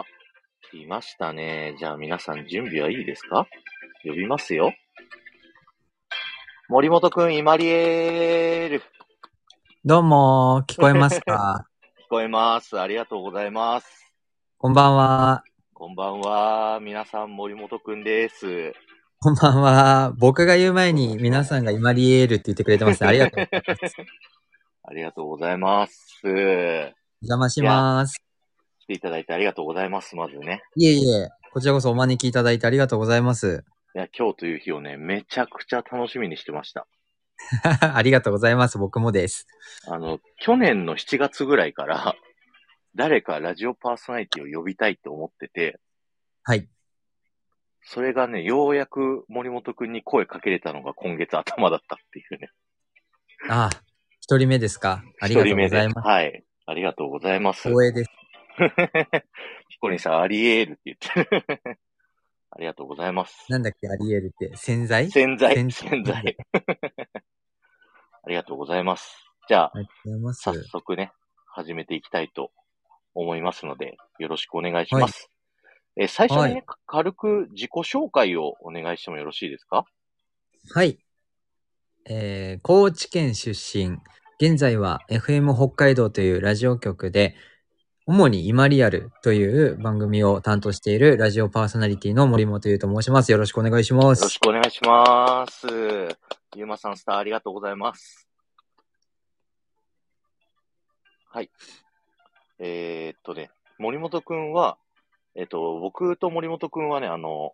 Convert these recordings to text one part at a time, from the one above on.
あ、来ましたね。じゃあ皆さん準備はいいですか？呼びますよ。森本くん、イマリエール。どうも、聞こえますか？聞こえます。ありがとうございます。こんばんは。こんばんは。皆さん、森本くんです。こんばんは。僕が言う前に皆さんがイマリエールって言ってくれてます。ありがとうございます。ありがとうございます。お邪魔します。来ていただいてありがとうございます。まずね。いえいえ、こちらこそお招きいただいてありがとうございます。いや、今日という日をね、めちゃくちゃ楽しみにしてました。ありがとうございます。僕もです。あの、去年の7月ぐらいから、誰かラジオパーソナリティを呼びたいと思ってて、はい。それがね、ようやく森本くんに声かけれたのが今月頭だったっていうね。あ、一人目ですか。ありがとうございます。はい。ありがとうございます。光栄です。ヒコリンさん、アリエールって言ってる。ありがとうございます。なんだっけ、アリエールって。洗剤？洗剤、洗洗剤。ありがとうございます。じゃあ、あ。早速ね、始めていきたいと思いますので、よろしくお願いします。えー最初にね、はい軽く自己紹介をお願いしてもよろしいですか？はい。えー、高知県出身。現在は FM 北海道というラジオ局で、主に今リアルという番組を担当しているラジオパーソナリティの森本優と申します。よろしくお願いしまよろしす。くお願いします。ゆうまさん、スターありがとうございます。はい。えー、っとね、森本くんは、えっと、僕と森本くんはね、あの、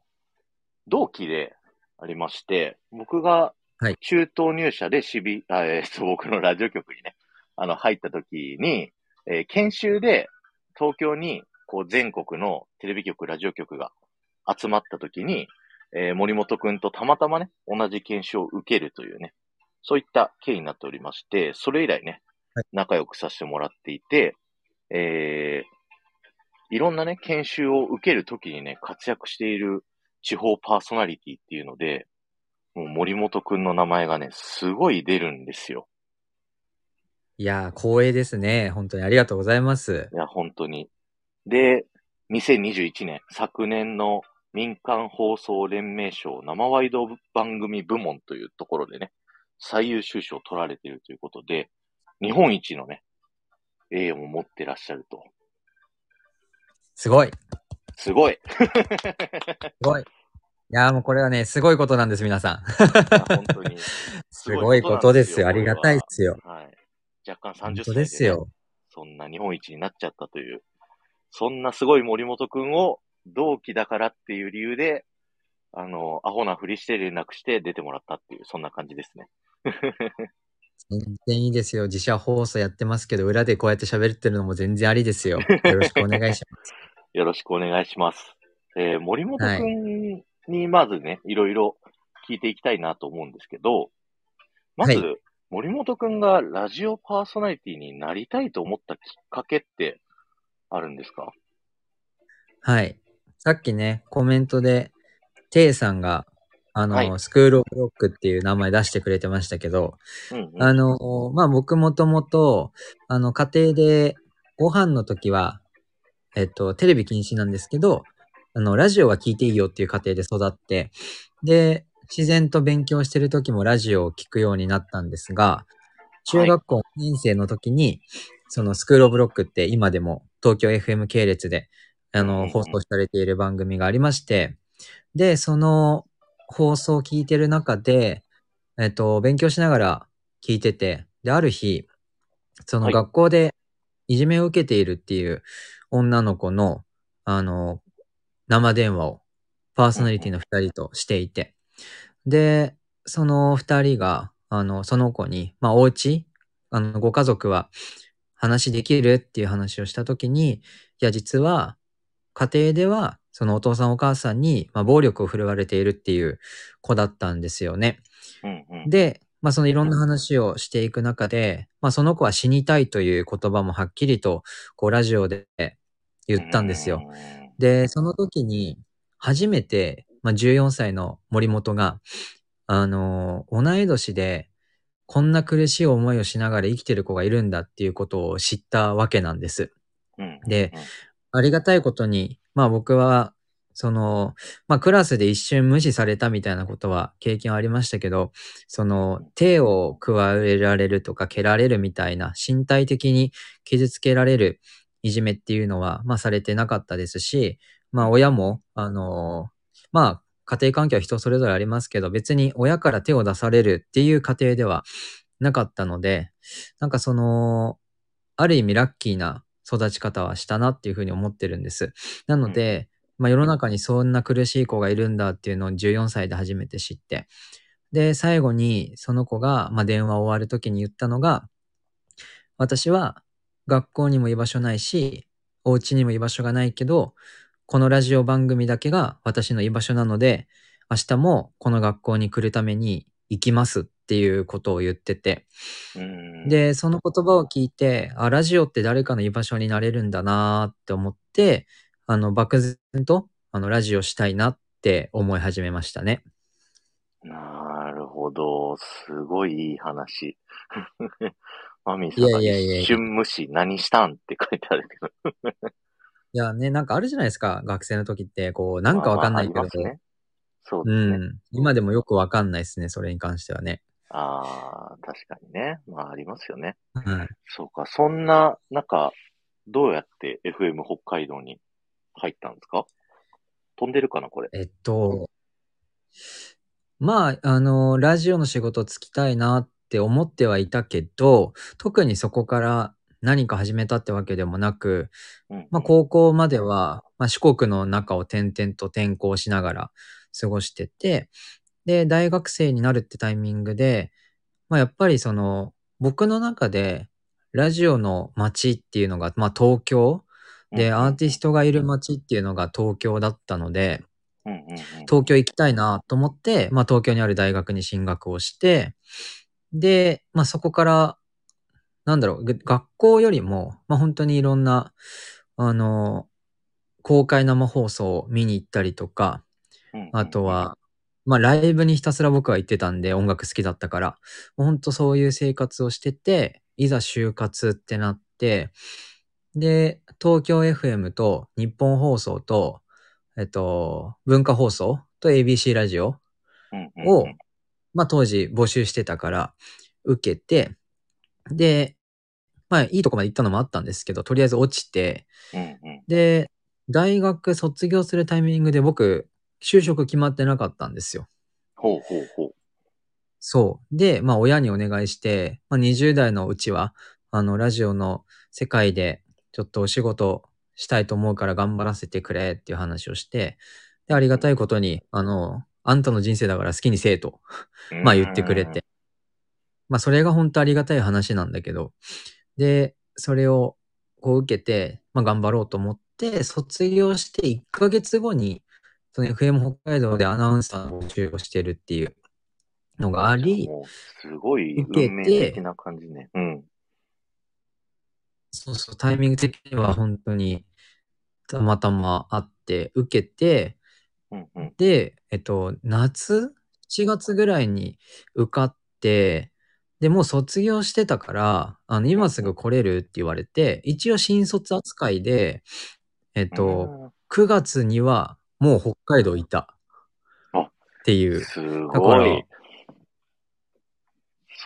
同期でありまして、僕がはい中東入社でしび、あえーっと、僕のラジオ局にね、あの、入った時に、えー研修で東京に、こう、全国のテレビ局、ラジオ局が集まった時に、えー森本くんとたまたまね、同じ研修を受けるというね、そういった経緯になっておりまして、それ以来ねはい、仲良くさせてもらっていて、えーいろんなね、研修を受けるときにね、活躍している地方パーソナリティっていうので、もう森本くんの名前がね、すごい出るんですよ。いやー、光栄ですね。本当にありがとうございます。いや、本当に。で、2021年、昨年の民間放送連盟賞生ワイド番組部門というところでね、最優秀賞を取られているということで、日本一のね、栄誉も持ってらっしゃると。すごい。すごい。すごい。いやーもうこれはね、すごいことなんです、皆さん。本当に。すごいことですよ。ありがたいっすすよ。はい。若干30本当歳で、ね、ですよ。そんな日本一になっちゃったという、そんなすごい森本くんを同期だからっていう理由で、あの、アホなふりして連絡して出てもらったっていう、そんな感じですね。全然いいですよ。自社放送やってますけど、裏でこうやって喋ってるのも全然ありですよ。よろしくお願いします。よろしくお願いします。えー森本くんにまずね、いろいろ聞いていきたいなと思うんですけど、まず、は森本くんがラジオパーソナリティになりたいと思ったきっかけってあるんですか？はい。さっきね、コメントで、テイさんが、あの、はいスクールオブロックっていう名前出してくれてましたけど、うん、うん。あの、まあ、僕もともと、あの、家庭でご飯の時は、えっと、テレビ禁止なんですけど、あの、ラジオは聞いていいよっていう家庭で育って、で、自然と勉強してる時もラジオを聞くようになったんですが、中学校2年生の時に、そのスクールオブロックって今でも東京 FM 系列で、あの、放送されている番組がありまして、で、その放送を聞いてる中で、えっと、勉強しながら聞いてて、で、ある日、そのはい。学校でいじめを受けているっていう女の子の、あの、生電話をパーソナリティの二人としていて、で、その二人が、あの、その子に、まあ、お家、あの、ご家族は話できるっていう話をしたときに、いや、実は、家庭では、そのお父さんお母さんに、まあ、暴力を振るわれているっていう子だったんですよね。うんうん。で、まあ、そのいろんな話をしていく中で、まあ、その子は死にたいという言葉もはっきりと、こう、ラジオで言ったんですよ。うん。で、その時に、初めて、まあ、14歳の森本が、あの、同い年で、こんな苦しい思いをしながら生きてる子がいるんだっていうことを知ったわけなんです。うんで、ありがたいことに、まあ僕は、その、まあクラスで一瞬無視されたみたいなことは経験ありましたけど、その手を加えられるとか蹴られるみたいな身体的に傷つけられるいじめっていうのは、まあされてなかったですし、まあ親も、あの、まあ家庭環境は人それぞれありますけど、別に親から手を出されるっていう過程ではなかったので、なんかその、ある意味ラッキーな育ち方はしたなっていうふうに思ってるんです。なので、まあ世の中にそんな苦しい子がいるんだっていうのを14歳で初めて知って、で、最後にその子が、まあ、電話を終わる時に言ったのが、私は学校にも居場所ないし、お家にも居場所がないけど、このラジオ番組だけが私の居場所なので、明日もこの学校に来るために行きますっていうことを言ってて、うん。で、その言葉を聞いて、あ、ラジオって誰かの居場所になれるんだなーって思って、あの、漠然と、あの、ラジオしたいなって思い始めましたね。なるほど。すごいいい話。マミーさんが一瞬無視何したんって書いてあるけど。いやね、なんかあるじゃないですか、学生の時って、こう、なんかわかんないけど、まあまあね。そううですね。ん。今でもよくわかんないですね、それに関してはね。ああ、確かにね。まあありますよね。はい。そうか。そんな中、どうやって FM 北海道に入ったんですか？飛んでるかなこれ？えっと、まあ、あの、ラジオの仕事つきたいなって思ってはいたけど、特にそこから何か始めたってわけでもなく、うん。まあ、高校までは、まあ、四国の中を転々と転校しながら過ごしてて、で、大学生になるってタイミングで、まあ、やっぱりその、僕の中で、ラジオの街っていうのが、まあ、東京で、アーティストがいる街っていうのが東京だったので。東京行きたいなと思って、まあ、東京にある大学に進学をして、で、まあ、そこから、なんだろう、ぐ学校よりも、まあ、本当にいろんな、あの、公開生放送を見に行ったりとか、あと、は、まあ、ライブにひたすら僕は行ってたんで、音楽好きだったから、もう本当そういう生活をしてて、いざ就活ってなって、で、東京 FM と日本放送と、えっと、文化放送と ABC ラジオを、まあ当時募集してたから受けて、で、まあいいとこまで行ったのもあったんですけど、とりあえず落ちて、うんうん。で、大学卒業するタイミングで僕、就職決まってなかったんですよ。ほうほうほう。そう。で、まあ親にお願いして、まあ20代のうちは、あの、ラジオの世界でちょっとお仕事したいと思うから頑張らせてくれっていう話をして、で、ありがたいことに、あの、あんたの人生だから好きにせえと、まあ言ってくれて。まあそれが本当ありがたい話なんだけど、で、それをこう受けて、まあ頑張ろうと思って、卒業して1ヶ月後に、その FM 北海道でアナウンサーの募集をしてるっていうのがあり、すごい受けて運命的な感じね。うん。そうそう、タイミング的には本当にたまたまあって、受けて、うんうん。で、えっと、夏 ?7 月ぐらいに受かって、で、もう卒業してたから、あの、今すぐ来れるって言われて、一応新卒扱いで、えっと、9月にはもう北海道いた。あっていう。すごい。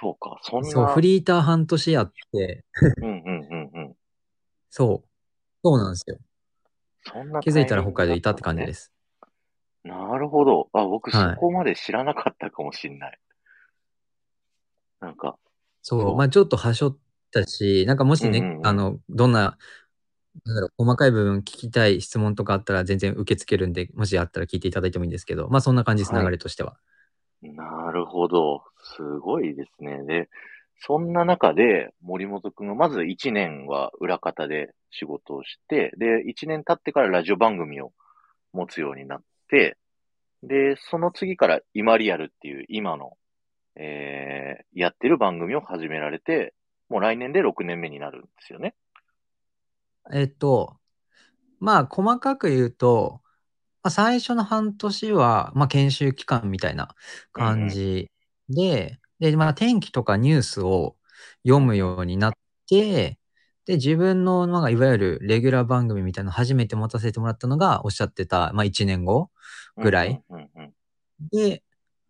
そうか、そんな。そう、フリーター半年やって、うんうんうんうん。そう。そうなんですよ。そんな。気づいたら北海道いたって感じですす。なるほど。あ、僕そはいこまで知らなかったかもしんない。なんか、そう。まあちょっとはしょったし、なんかもしね、うんうんうんあの、どんな、なんだろう、細かい部分聞きたい質問とかあったら全然受け付けるんで、もしあったら聞いていただいてもいいんですけど、まあそんな感じです、はい流れとしては。なるほど。すごいですね。で、そんな中で森本くんがまず1年は裏方で仕事をして、で、1年経ってからラジオ番組を持つようになって、で、その次から今リアルっていう今の、えー、やってる番組を始められて、もう来年で6年目になるんですよね。えっと、まあ細かく言うと、まあ、最初の半年は、まあ研修期間みたいな感じで、で、まあ天気とかニュースを読むようになって、で、自分の、まあ、いわゆるレギュラー番組みたいなの初めて持たせてもらったのが、おっしゃってた、まあ、1年後ぐらい。うんうんうんで、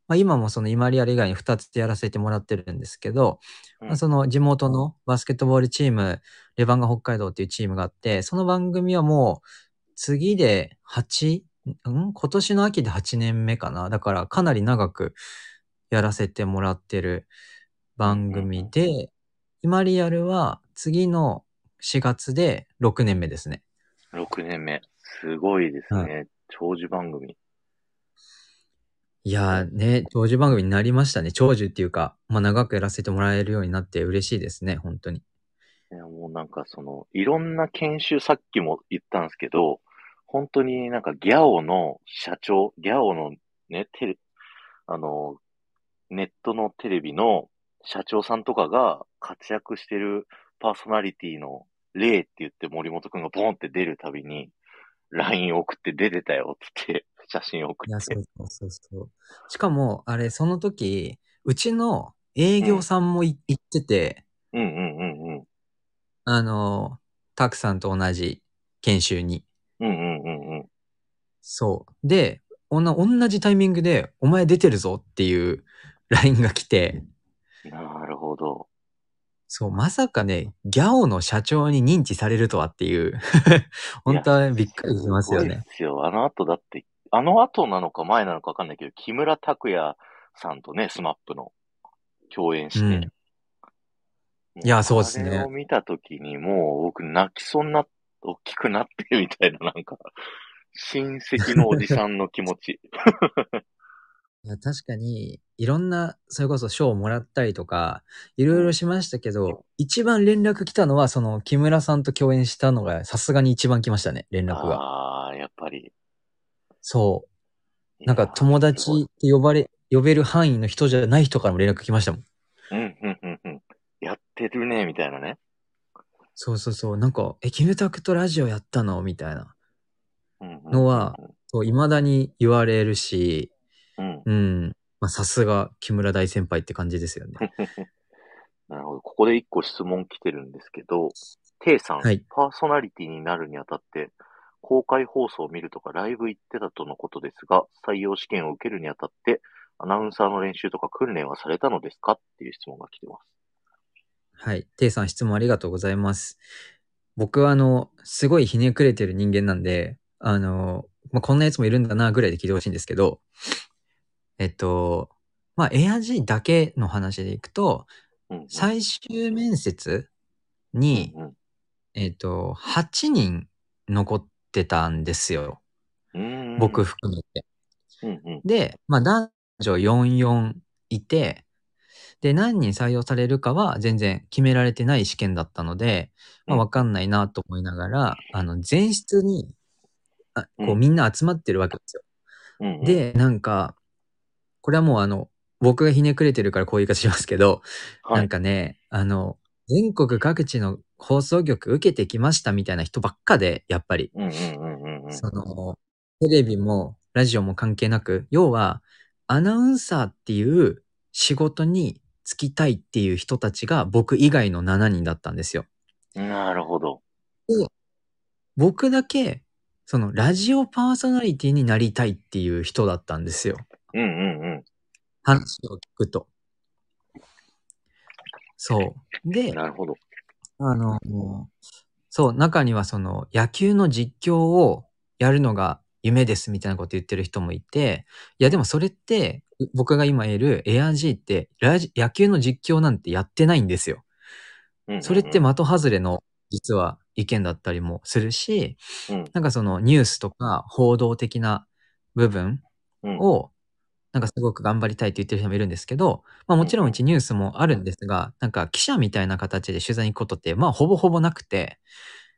まあ、今もそのイマリアル以外に2つやらせてもらってるんですけど、その地元のバスケットボールチーム、レバンガ北海道っていうチームがあって、その番組はもう次で8、ん？今年の秋で8年目かな？だからかなり長くやらせてもらってる番組で、イマリアルは次の4月で6年目ですね。6年目。すごいですね。長寿番組。いやーね、長寿番組になりましたね。長寿っていうか、まあ長くやらせてもらえるようになって嬉しいですね、本当に。いや、もうなんかその、いろんな研修、さっきも言ったんですけど、本当になんかギャオの社長、ギャオのね、テレ、あの、ネットのテレビの社長さんとかが活躍してるパーソナリティの例って言って森本くんがボンって出るたびに、LINE 送って出てたよってって、写真送いや、ってそう。そうそうそう。しかも、あれ、その時、うちの営業さんもい行ってて、うんうんうんうん。あの、たくさんと同じ研修に。うんうんうんうん。そう。で、おんな同じタイミングで、お前出てるぞっていう LINE が来て、なるほど。そう、まさかね、ギャオの社長に認知されるとはっていう、本当はびっくりしますよすごいね。ですよ。あの後だって、あの後なのか前なのかわかんないけど、木村拓哉さんとね、スマップの共演して。うんもいやそうっすねあれを見たときにもう僕泣きそうになっ、大きくなってみたいな、なんか、親戚のおじさんの気持ち。いや確かに、いろんな、それこそ賞をもらったりとか、いろいろしましたけど、一番連絡来たのは、その、木村さんと共演したのが、さすがに一番来ましたね、連絡が。ああ、やっぱり。そう。なんか友達って呼ばれ、呼べる範囲の人じゃない人からも連絡来ましたもん。うん、うん、うん、うん。やってるね、みたいなね。そうそうそう。なんか、え、キムタクとラジオやったの？みたいな。のは、そう、未だに言われるし、うん。うん。まあ、さすが木村大先輩って感じですよね。なるほど。ここで一個質問来てるんですけど、テイさん、はいパーソナリティになるにあたって、公開放送を見るとかライブ行ってたとのことですが、採用試験を受けるにあたって、アナウンサーの練習とか訓練はされたのですか？っていう質問が来てます。はい。テイさん質問ありがとうございます。僕はあの、すごいひねくれてる人間なんで、あの、まあ、こんなやつもいるんだなぐらいで聞いてほしいんですけど、えっと、まあ、エアジーだけの話でいくと、うんうん、最終面接に、うんえっと、8人残ってたんですよ。僕。含めて。うんうん。で、まあ、男女44いて、で、何人採用されるかは全然決められてない試験だったので、まあ、うんわかんないなと思いながら、あの、前室に、あこう、うんみんな集まってるわけですよ。うんうん、で、なんか、これはもうあの、僕がひねくれてるからこういう言い方しますけど、はい、なんかね、あの、全国各地の放送局受けてきましたみたいな人ばっかで、やっぱり。その、テレビもラジオも関係なく、要は、アナウンサーっていう仕事に就きたいっていう人たちが僕以外の7人だったんですよ。なるほど。僕だけ、その、ラジオパーソナリティになりたいっていう人だったんですよ。うんうんうん。話を聞くと。そう。で、なるほど。あの、そう、中にはその野球の実況をやるのが夢ですみたいなこと言ってる人もいて、いやでもそれって、僕が今いる AirG ってラジ野球の実況なんてやってないんですよ。それって的外れの実は意見だったりもするし、うんなんかそのニュースとか報道的な部分うんを、なんかすごく頑張りたいって言ってる人もいるんですけど、まあもちろんうちニュースもあるんですが、なんか記者みたいな形で取材に行くことって、まあほぼほぼなくて、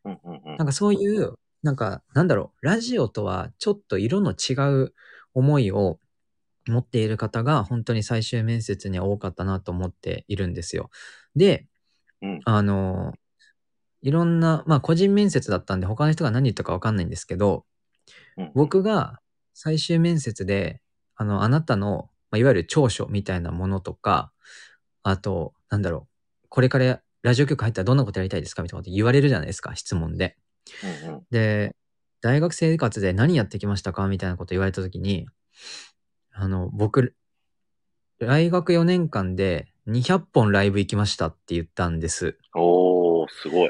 うんうんうん。なんかそういう、なんかなんだろう、ラジオとはちょっと色の違う思いを持っている方が本当に最終面接には多かったなと思っているんですよ。で、うん。あの、いろんな、まあ個人面接だったんで他の人が何言ったかわかんないんですけど、うん。僕が最終面接で、あの、あなたの、まあ、いわゆる長所みたいなものとか、あと、なんだろう、これからラジオ局入ったらどんなことやりたいですかみたいなこと言われるじゃないですか、質問で。うんうん。で、大学生活で何やってきましたかみたいなこと言われたときに、あの、僕、大学4年間で200本ライブ行きましたって言ったんです。おー、すごい。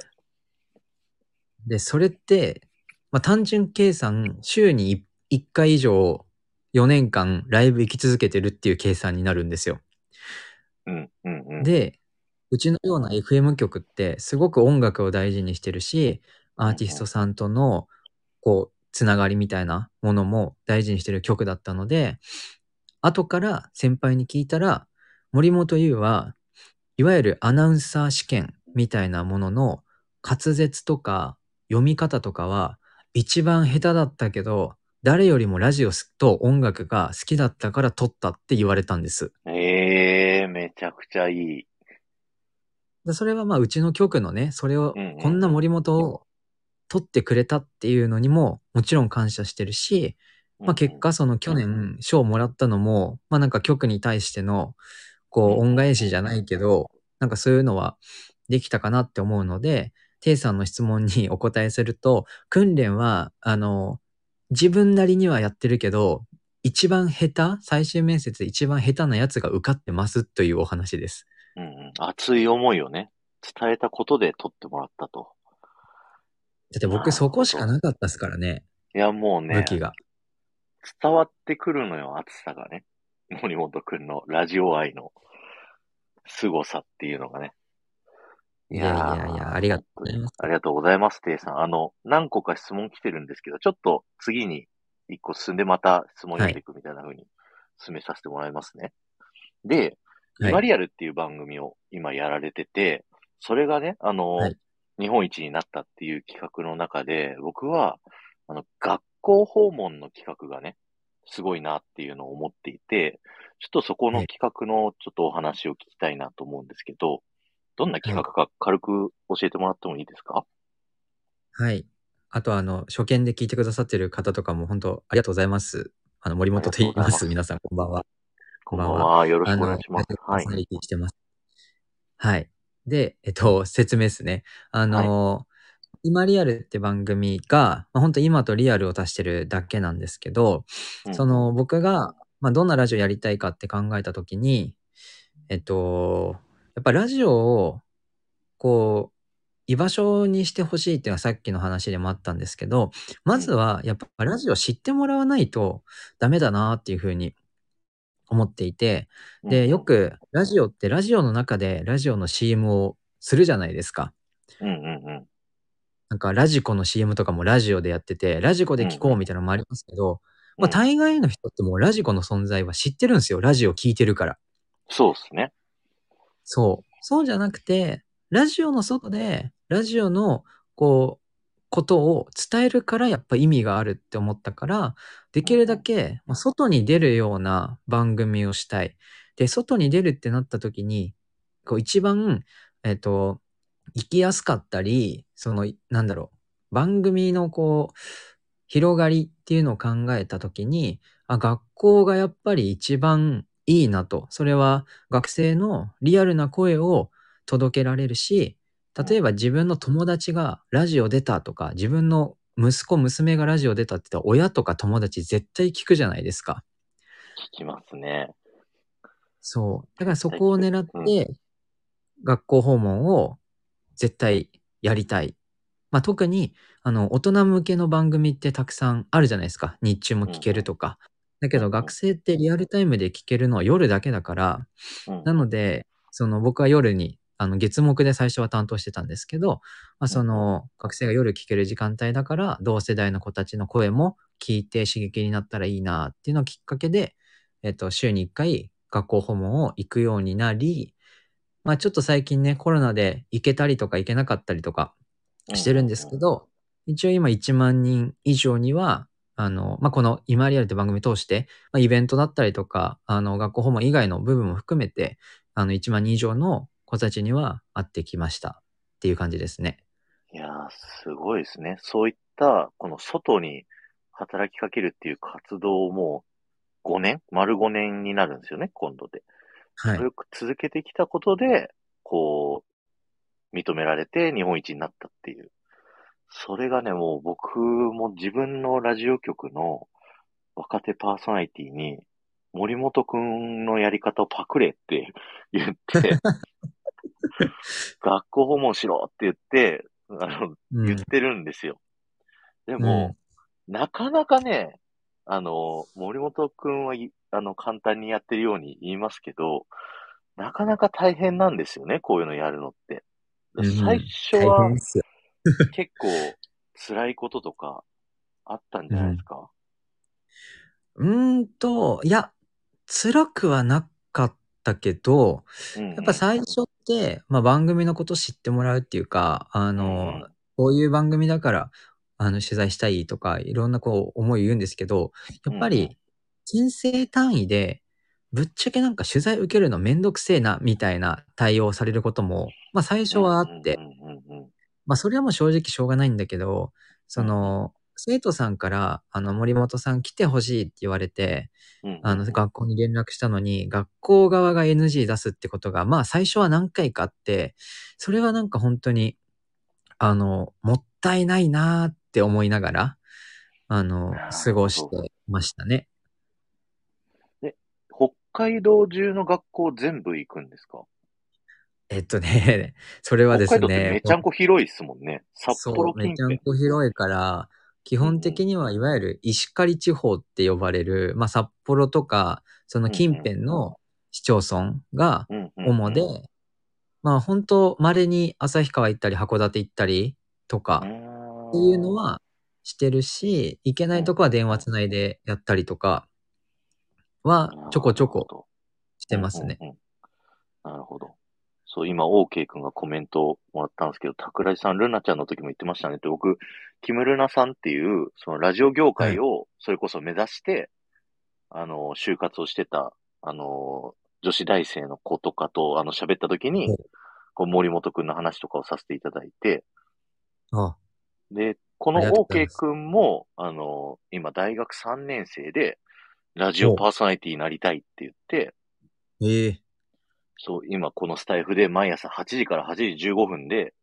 で、それって、まあ、単純計算、週に1回以上4年間ライブ行き続けてるっていう計算になるんですよ。うんうんうん。で、うちのような FM 局ってすごく音楽を大事にしてるし、アーティストさんとの、こう、つながりみたいなものも大事にしてる曲だったので、後から先輩に聞いたら、森本優は、いわゆるアナウンサー試験みたいなものの滑舌とか読み方とかは一番下手だったけど、誰よりもラジオと音楽が好きだったから撮ったって言われたんです。ええー、めちゃくちゃいい。でそれはまあうちの局のね、それをこんな森本を取ってくれたっていうのにももちろん感謝してるし、まあ結果その去年賞をもらったのも、まあなんか局に対してのこう恩返しじゃないけど、なんかそういうのはできたかなって思うので、テイさんの質問にお答えすると、訓練は、あの、自分なりにはやってるけど、一番下手、最終面接で一番下手なやつが受かってますというお話です。うんうん。熱い思いをね、伝えたことで取ってもらったと。だって僕そこしかなかったですからね、いや、もうね武、器が。伝わってくるのよ、熱さがね。森本くんのラジオ愛の凄さっていうのがね。いやいやいや、ありがとうございます。ありがとうございます、テイさん。あの、何個か質問来てるんですけど、ちょっと次に一個進んでまた質問読んでいくみたいな風に進めさせてもらいますね。で、はい今リアルっていう番組を今やられてて、それがね、あの、はい日本一になったっていう企画の中で、僕は、あの、学校訪問の企画がね、すごいなっていうのを思っていて、ちょっとそこの企画のちょっとお話を聞きたいなと思うんですけど、どんな企画か軽く教えてもらってもいいですか？はい。あと、あの、初見で聞いてくださってる方とかも本当ありがとうございます。あの、森本と言います。皆さん、こんばんは。こんばんは。よろしくお願いします。はいしてます。はい。で、えっと、説明ですね。あの、今リアルって番組が、まあ、本当今とリアルを足してるだけなんですけど、うんその僕が、まあ、どんなラジオやりたいかって考えたときに、えっと、やっぱラジオを、こう、居場所にしてほしいっていうのはさっきの話でもあったんですけど、まずはやっぱラジオ知ってもらわないとダメだなっていうふうに思っていて、で、よ、くラジオってラジオの中でラジオの CM をするじゃないですか。うんうんうん。なんかラジコの CM とかもラジオでやってて、ラジコで聞こうみたいなのもありますけど、まあうん大概の人ってもうラジコの存在は知ってるんですよ。ラジオ聞いてるから。そうですね。そう。そうじゃなくて、ラジオの外で、ラジオの、こう、ことを伝えるからやっぱ意味があるって思ったから、できるだけ、外に出るような番組をしたい。で、外に出るってなった時に、こう一番、えっ、と、行きやすかったり、その、なんだろう、番組のこう、広がりっていうのを考えた時に、あ、学校がやっぱり一番いいなと。それは学生のリアルな声を届けられるし、例えば自分の友達がラジオ出たとか、自分の息子、娘がラジオ出たって言ったら親とか友達絶対聞くじゃないですか。聞きますね。そう。だからそこを狙っうんて、学校訪問を絶対やりたい。まあ、特に、あの、大人向けの番組ってたくさんあるじゃないですか。日中も聞けるとか。だけど学生ってリアルタイムで聞けるのは夜だけだから、うん。なので、その僕は夜に、あの月目で最初は担当してたんですけど、まあ、その学生が夜聞ける時間帯だから、同世代の子たちの声も聞いて刺激になったらいいなっていうのをきっかけで、えっと、週に1回学校訪問を行くようになり、まあちょっと最近ね、コロナで行けたりとか行けなかったりとかしてるんですけど、一応今1万人以上には、あの、まあ、この今リアルって番組通して、まあ、イベントだったりとか、あの、学校訪問以外の部分も含めて、あの、1万人以上の子たちには会ってきましたっていう感じですね。いやー、すごいですね。そういった、この外に働きかけるっていう活動も5年？丸5年になるんですよね、今度で。はいそれ。を続けてきたことで、こう、認められて日本一になったっていう。それがね、もう僕も自分のラジオ局の若手パーソナリティに森本くんのやり方をパクれって 言って、学校訪問しろって言って、あの、うん言ってるんですよ。でも、なかなかね、あの、森本くんはい、あの、簡単にやってるように言いますけど、なかなか大変なんですよね、こういうのやるのって。うん最初大は変ですよ。結構辛いこととかあったんじゃないですか、うーんと、いや、辛くはなかったけど、うんうん。やっぱ最初って、まあ番組のこと知ってもらうっていうか、あうんうのん、こういう番組だから、あの、取材したいとか、いろんなこう思い言うんですけど、やっぱり、人生単位で、ぶっちゃけなんか取材受けるのめんどくせえな、みたいな対応されることも、まあ最初はあって、まあそれはもう正直しょうがないんだけど、その、生徒さんから、あの、森本さん来てほしいって言われて、あの、学校に連絡したのに、学校側が NG 出すってことが、まあ最初は何回かあって、それはなんか本当に、あの、もったいないなーって思いながら、あの過ごしてましたね。北海道中の学校全部行くんですか？えっとね、それはです北海道ってね、めちゃんこ広いですもんね。札幌そう、め。ちゃんこ広いから、基本的にはいわゆる石狩地方って呼ばれる、まあ札幌とか、その近辺の市町村がうんうんうん主で、まあ本当稀に旭川行ったり函館行ったりとかっっていうの、はしてるし、行けないとこは電話つないでやったりとかはちょこちょこしてますね。うんうんうんなるほど。そう、今、OK 君がコメントをもらったんですけど、桜井さん、ルナちゃんの時も言ってましたねって、僕、キムルナさんっていう、そのラジオ業界を、それこそ目指して、あの、就活をしてた、あの、女子大生の子とかと、あの、喋った時にはい、こう森本君の話とかをさせていただいて、あ。で、この OK 君も、あの、今大学3年生で、ラジオパーソナリティになりたいって言って、ええそう、今このスタイフで毎朝8時から8時15分で、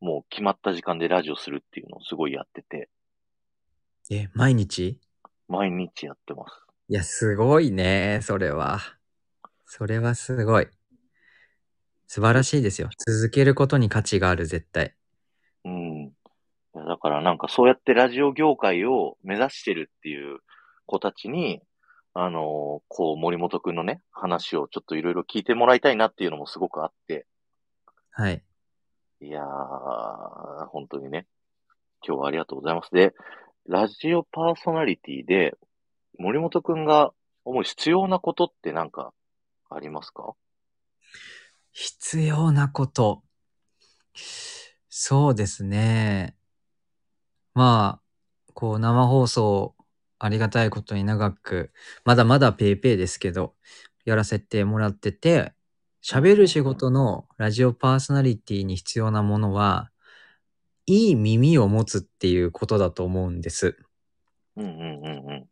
もう決まった時間でラジオするっていうのをすごいやってて、え、毎日？毎日やってます。いや、すごいね、それは。それはすごい。素晴らしいですよ。続けることに価値がある、絶対。うん。だからなんかそうやってラジオ業界を目指してるっていう子たちに、あのこう森本くんのね、話をちょっといろいろ聞いてもらいたいなっていうのもすごくあって、はい。いやー、本当にね、今日はありがとうございます。で、ラジオパーソナリティで、森本くんが思う必要なことってなんかありますか？必要なこと。そうですね。まあ、こう生放送ありがたいことに長く、まだまだペイペイですけど、やらせてもらってて、喋る仕事のラジオパーソナリティに必要なものは、いい耳を持つっていうことだと思うんです。うんうんうんうん。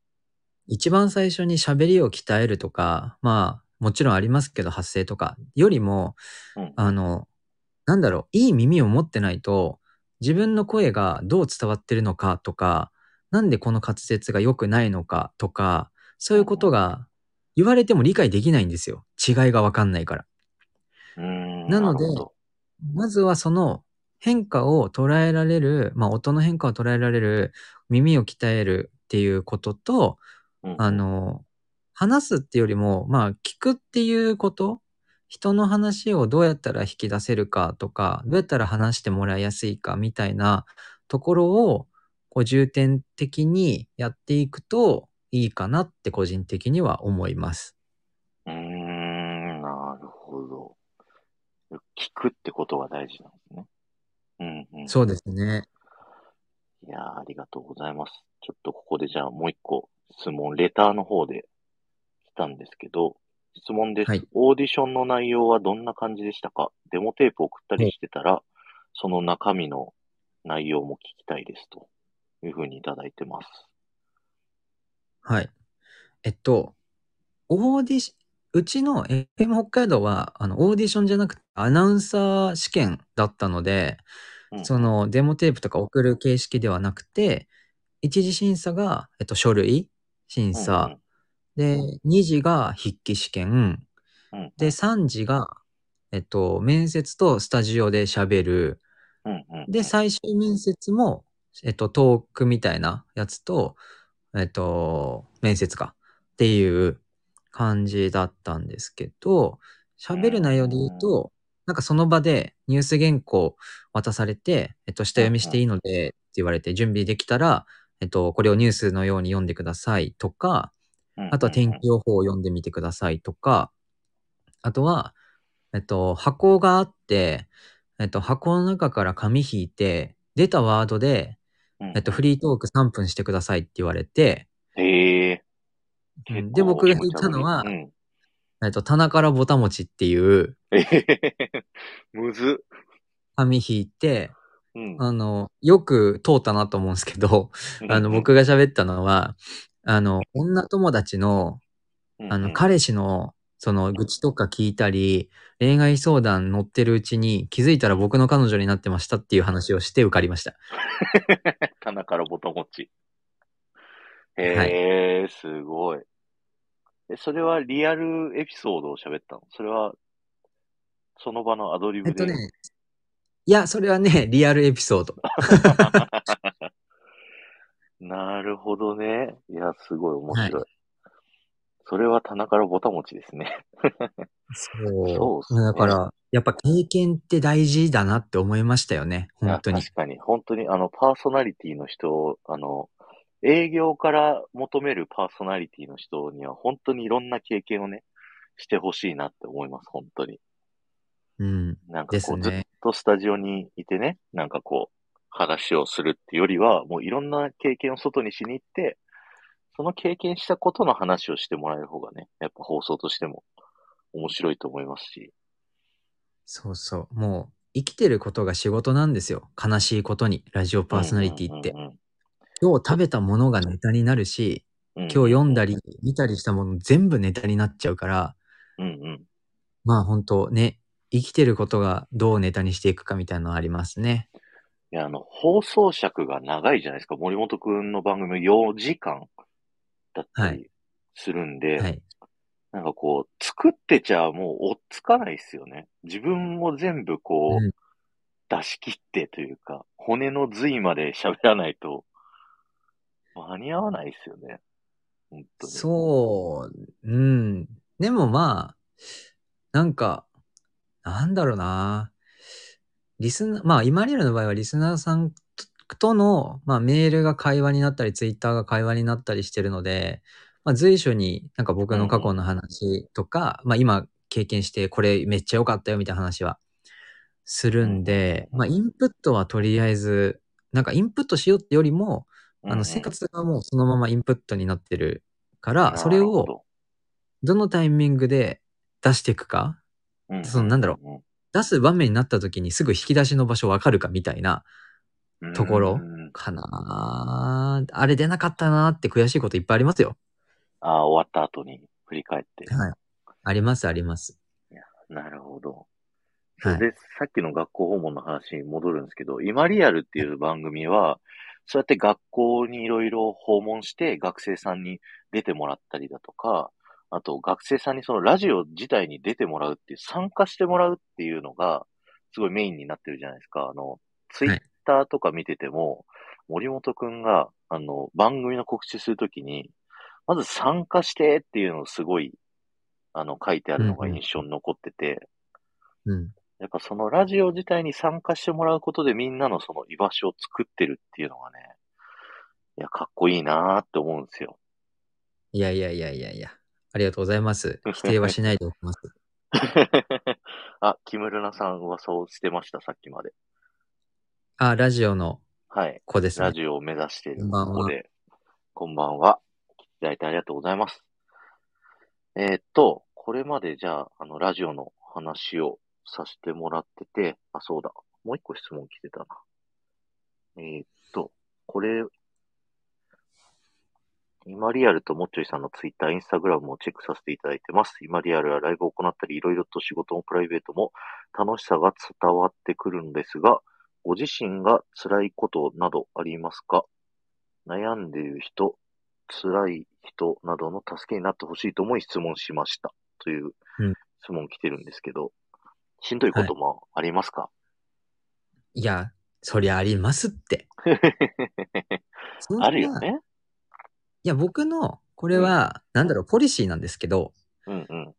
一番最初に喋りを鍛えるとか、まあ、もちろんありますけど、発声とか、よりも、うんあの、なんだろう、いい耳を持ってないと、自分の声がどう伝わってるのかとか、なんでこの滑舌が良くないのかとか、そういうことが言われても理解できないんですよ。違いがわかんないから。なのでまずはその変化を捉えられる、まあ音の変化を捉えられる耳を鍛えるっていうことと、うんうんあの、話すっていうよりも、まあ、聞くっていうこと、人の話をどうやったら引き出せるかとか、どうやったら話してもらいやすいかみたいなところを、こう重点的にやっていくといいかなって個人的には思います。うーん、なるほど。聞くってことが大事なんですね。うんうん。そうですね。いやーありがとうございます。ちょっとここでじゃあもう一個質問、レターの方で来たんですけど、質問です。はいオーディションの内容はどんな感じでしたか？デモテープ送ったりしてたら、その中身の内容も聞きたいですというふうにいただいてます。はい。えっと、オーディシ、うちの FM 北海道は、あの、オーディションじゃなくて、アナウンサー試験だったので、うん。そ、のデモテープとか送る形式ではなくて、一次審査が、えっと、書類審査、で、二次が筆記試験、うんうん、で、三次が、えっと、面接とスタジオで喋る、うんうん、で、最終面接も、えっと、トークみたいなやつと、えっと、面接か。っていう感じだったんですけど、喋る内容で言うと、なんかその場でニュース原稿渡されて、えっと、下読みしていいのでって言われて準備できたら、えっと、これをニュースのように読んでくださいとか、あとは天気予報を読んでみてくださいとか、あとは、えっと、箱があって、えっと、箱の中から紙引いて、出たワードで、えっと、フリートーク3分してくださいって言われて、へえ。うん。で、僕が言ったのはう、ん、えっと、棚からぼたもちっていう。えへへへむず。っ。紙引いて、うん。あの、よく通ったなと思うんですけど、あの、、僕が喋ったのは、あの、女友達の、うん。あの、彼氏の、その、愚痴とか聞いたり、恋愛相談乗ってるうちに気づいたら僕の彼女になってましたっていう話をして受かりました。棚からぼたもち。へえ、すごい。え、それはリアルエピソードを喋ったの？それは、その場のアドリブで？えっとね、いや、それはね、リアルエピソード。なるほどね。いや、すごい面白い。はそれは棚からぼたもちですね。そう。そうっすねだから、やっぱ経験って大事だなって思いましたよね。本当に。確かに、本当に、あの、パーソナリティの人、あの、営業から求めるパーソナリティの人には、本当にいろんな経験をね、してほしいなって思います、本当に。うん。なんかこう、ねずっとスタジオにいてね、なんかこう、話をするってよりは、もういろんな経験を外にしに行って、その経験したことの話をしてもらえる方がね、やっぱ放送としても面白いと思いますし。そうそう。もう、生きてることが仕事なんですよ。悲しいことに、ラジオパーソナリティって。うんうん今日食べたものがネタになるし、うんうん、今日読んだり、見たりしたもの全部ネタになっちゃうから、うんうん。まあ本当ね、生きてることがどうネタにしていくかみたいなのありますね。いや、あの、放送尺が長いじゃないですか。森本くんの番組4時間だったはりするんで、はい。なんかこう、作ってちゃもう追っつかないですよね。自分を全部こう、うん出し切ってというか、骨の髄まで喋らないと、間に合わないですよね。本当に。そう、うん。でもまあ、なんか、なんだろうな。リスナー、まあ、今リアルの場合はリスナーさんとの、まあ、メールが会話になったり、ツイッターが会話になったりしてるので、まあ、随所になんか僕の過去の話とか、まあ、今経験してこれめっちゃ良かったよみたいな話はするんで、うん。まあ、インプットはとりあえず、なんかインプットしようってよりも、あの、生活がもうそのままインプットになってるから、それをどどのタイミングで出していくか、うん。そのなんだろ出す場面になった時にすぐ引き出しの場所わかるかみたいなうんところうんかな。あれ出なかったなって悔しいこといっぱいありますよ。ああ、終わった後に振り返って。はい。ありますあります。なるほど。はいで、さっきの学校訪問の話に戻るんですけど、今リアルっていう番組は、そうやって学校にいろいろ訪問して学生さんに出てもらったりだとか、あと学生さんにそのラジオ自体に出てもらうっていう、参加してもらうっていうのが、すごいメインになってるじゃないですか。あの、ツイッターとか見てても、森本くんが、あの、番組の告知するときに、まず参加してっていうのをすごい、あの、書いてあるのが印象に残ってて、うん。やっぱそのラジオ自体に参加してもらうことでみんなのその居場所を作ってるっていうのがね、いや、かっこいいなーって思うんですよ。いやいやいやいやいや。ありがとうございます。否定はしないでおきます。あ、木村菜さん噂をしてました、さっきまで。あ、ラジオのはい。子ですねラ。ジオを目指しているこんばんはここで、こんばんは。来ていただいてありがとうございます。えーっと、これまでじゃあ、あの、ラジオの話をさせてもらってて、あ、そうだ。もう一個質問来てたな。えーっと、これ、今リアルともっちょいさんのツイッター、インスタグラムもチェックさせていただいてます。今リアルはライブを行ったり、いろいろと仕事もプライベートも楽しさが伝わってくるんですが、ご自身が辛いことなどありますか？悩んでいる人、辛い人などの助けになってほしいと思い質問しました。といううん質問来てるんですけど、しんどいこともありますか、いや、そりゃありますって。そんなあるよ。ね。いや、僕の、これは、なんだろう、ポリシーなんですけど、うんうん。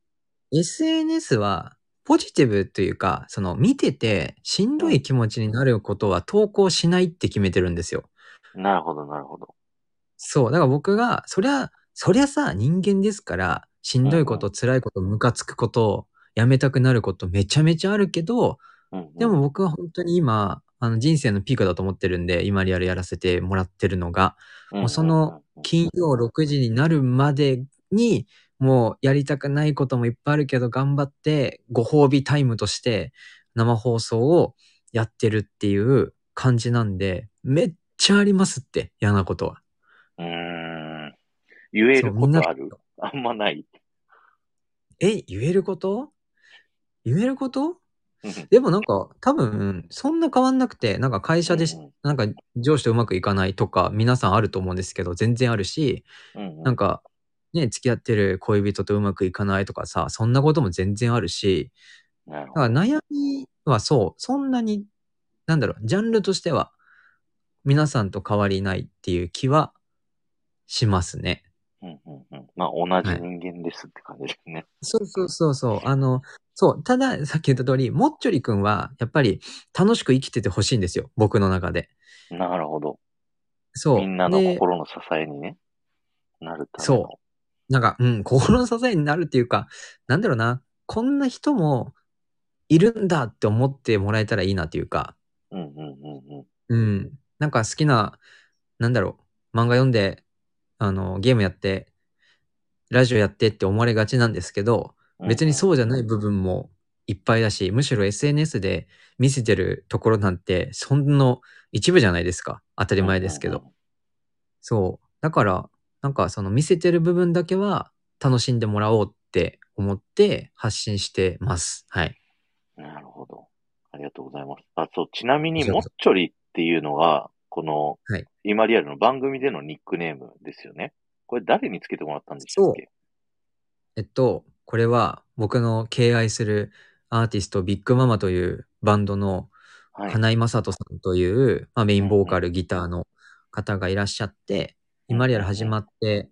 SNS は、ポジティブというか、その、見てて、しんどい気持ちになることは投稿しないって決めてるんですよ。なるほど、なるほど。そう。だから僕が、そりゃ、そりゃさ、人間ですから、しんどいこうんと、辛いこと、ムカつくこと、やめたくなることめちゃめちゃあるけど、うんうん、でも僕は本当に今、あの人生のピークだと思ってるんで、今リアルやらせてもらってるのが、もうその金曜6時になるまでに、もうやりたくないこともいっぱいあるけど、頑張ってご褒美タイムとして生放送をやってるっていう感じなんで、めっちゃありますって、嫌なことは。うーん。言えることある？あんまない。え、言えること？言えること？うん。でもなんか多分そんな変わんなくて、なんか会社でなんか上司とうまくいかないとか皆さんあると思うんですけど、全然あるし、うん。なんかね、付き合ってる恋人とうまくいかないとかさ、そんなことも全然あるし。だから悩みはそう、そんなに、なんだろう、ジャンルとしては皆さんと変わりないっていう気はしますね。うんうんうん。まあ、同じ人間ですって感じですね。そうそうそうそう。あの、そう。ただ、さっき言った通り、もっちょりくんは、やっぱり楽しく生きててほしいんですよ。僕の中で。なるほど。そう。みんなので心の支えにね、なるための。そなんか、うん、心の支えになるっていうか、なんだろうな、こんな人もいるんだって思ってもらえたらいいなっていうか、うんうんうんうん。うん。なんか好きな、なんだろう、漫画読んで、あの、ゲームやって、ラジオやってって思われがちなんですけど、別にそうじゃない部分もいっぱいだし、むしろ SNS で見せてるところなんて、そんの一部じゃないですか。当た当り前ですけど。。そう。だから、なんかその見せてる部分だけは楽しんでもらおうって思って発信してます。はい。なるほど。ありがとうございます。あ、そう、ちなみに、もっちょりっていうのが、この、はい今リアルの番組でのニックネームですよね。これ誰につけてもらったんでしたっけ？えっと、これは僕の敬愛するアーティストビッグママというバンドのはい。金井正人さんという、まあ、メインボーカルギターの方がいらっしゃって、うん今リアル始まって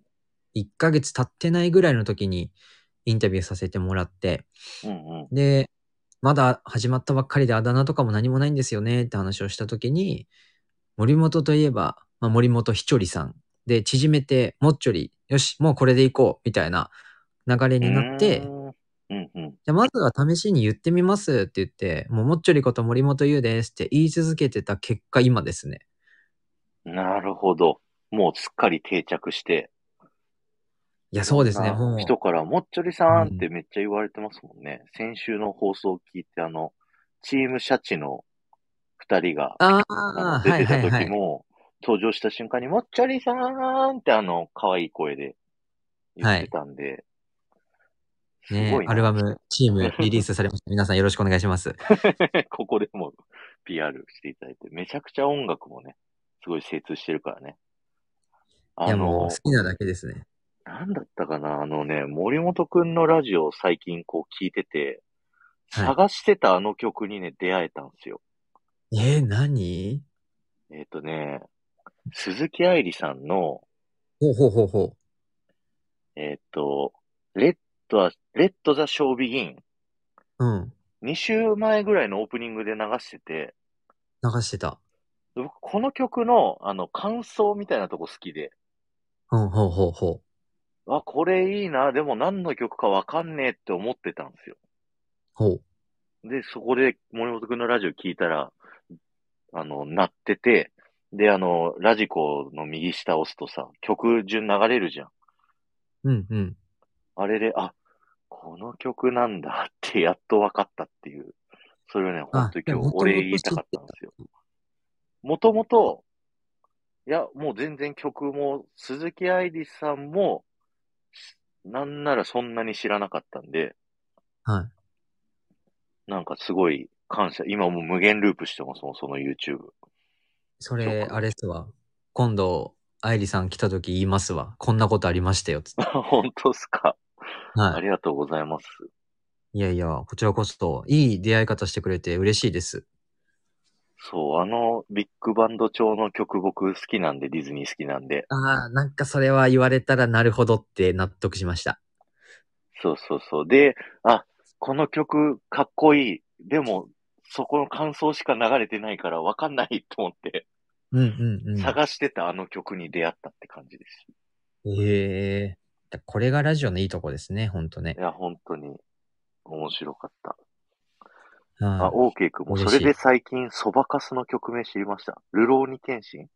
1ヶ月経ってないぐらいの時にインタビューさせてもらって、うんうん。で、まだ始まったばっかりであだ名とかも何もないんですよねって話をした時に、森本といえば、まあ、森本ひちょりさんで縮めてもっちょり、よし、もうこれでいこうみたいな流れになって、うーんうんうん。じゃあまずは試しに言ってみますって言って、もうもっちょりこと森本優ですって言い続けてた結果今ですね。なるほど。もうすっかり定着して。いや、そうですね、もう。人から、もっちょりさんってめっちゃ言われてますもんね。先週の放送を聞いて、あの、チームシャチの二人が、出てたはいはいはい。時も、登場した瞬間に、もっちょりさんってあの、可愛い声で言ってたんで、すねごいな。アルバム、チームリリースされました。皆さんよろしくお願いします。ここでも PR していただいて、めちゃくちゃ音楽もね、すごい精通してるからね。あの好、きなだけですね。なんだったかな？あのね、森本くんのラジオを最近こう聞いてて、はい探してたあの曲にね、出会えたんですよ。えー、何？えっ、とね、鈴木愛理さんの、ほうほうほうほえっ、と、レッドは、レッドザ・ショービギン。う。うん。2週前ぐらいのオープニングで流してて、流してた。僕この曲の、あの、感想みたいなとこ好きで、うん、ほうほうほう。あ、これいいな、でも何の曲かわかんねえって思ってたんですよ。ほう。で、そこで森本くんのラジオ聞いたら、あの、鳴ってて、で、あの、ラジコの右下押すとさ、曲順流れるじゃん。うん、うん。あれで、あ、この曲なんだってやっと分かったっていう。それをね、ほんと今日お礼言いたかったんですよ。もともと、いや、もう全然曲も、鈴木愛理さんも、なんならそんなに知らなかったんで、はい。なんかすごい感謝。今もう無限ループしてますもん、その YouTube。それ、曲あれっすわ。今度、愛理さん来た時言いますわ。こんなことありましたよ、つって。本当っすか。あはい。りがとうございます。いやいや、こちらこそ、いい出会い方してくれて嬉しいです。そう、あのビッグバンド調の曲僕好きなんで、ディズニー好きなんで。ああ、なんかそれは言われたらなるほどって納得しました。そうそうそう。で、あ、この曲かっこいい。でも、そこの感想しか流れてないからわかんないと思って、うんうんうん。探してたあの曲に出会ったって感じです。ええだこれがラジオのいいとこですね、ほんとねい。や、本当に面白かった。あ、はオーケー君もそれで最近そばかすの曲名知りました？ルローニケンシン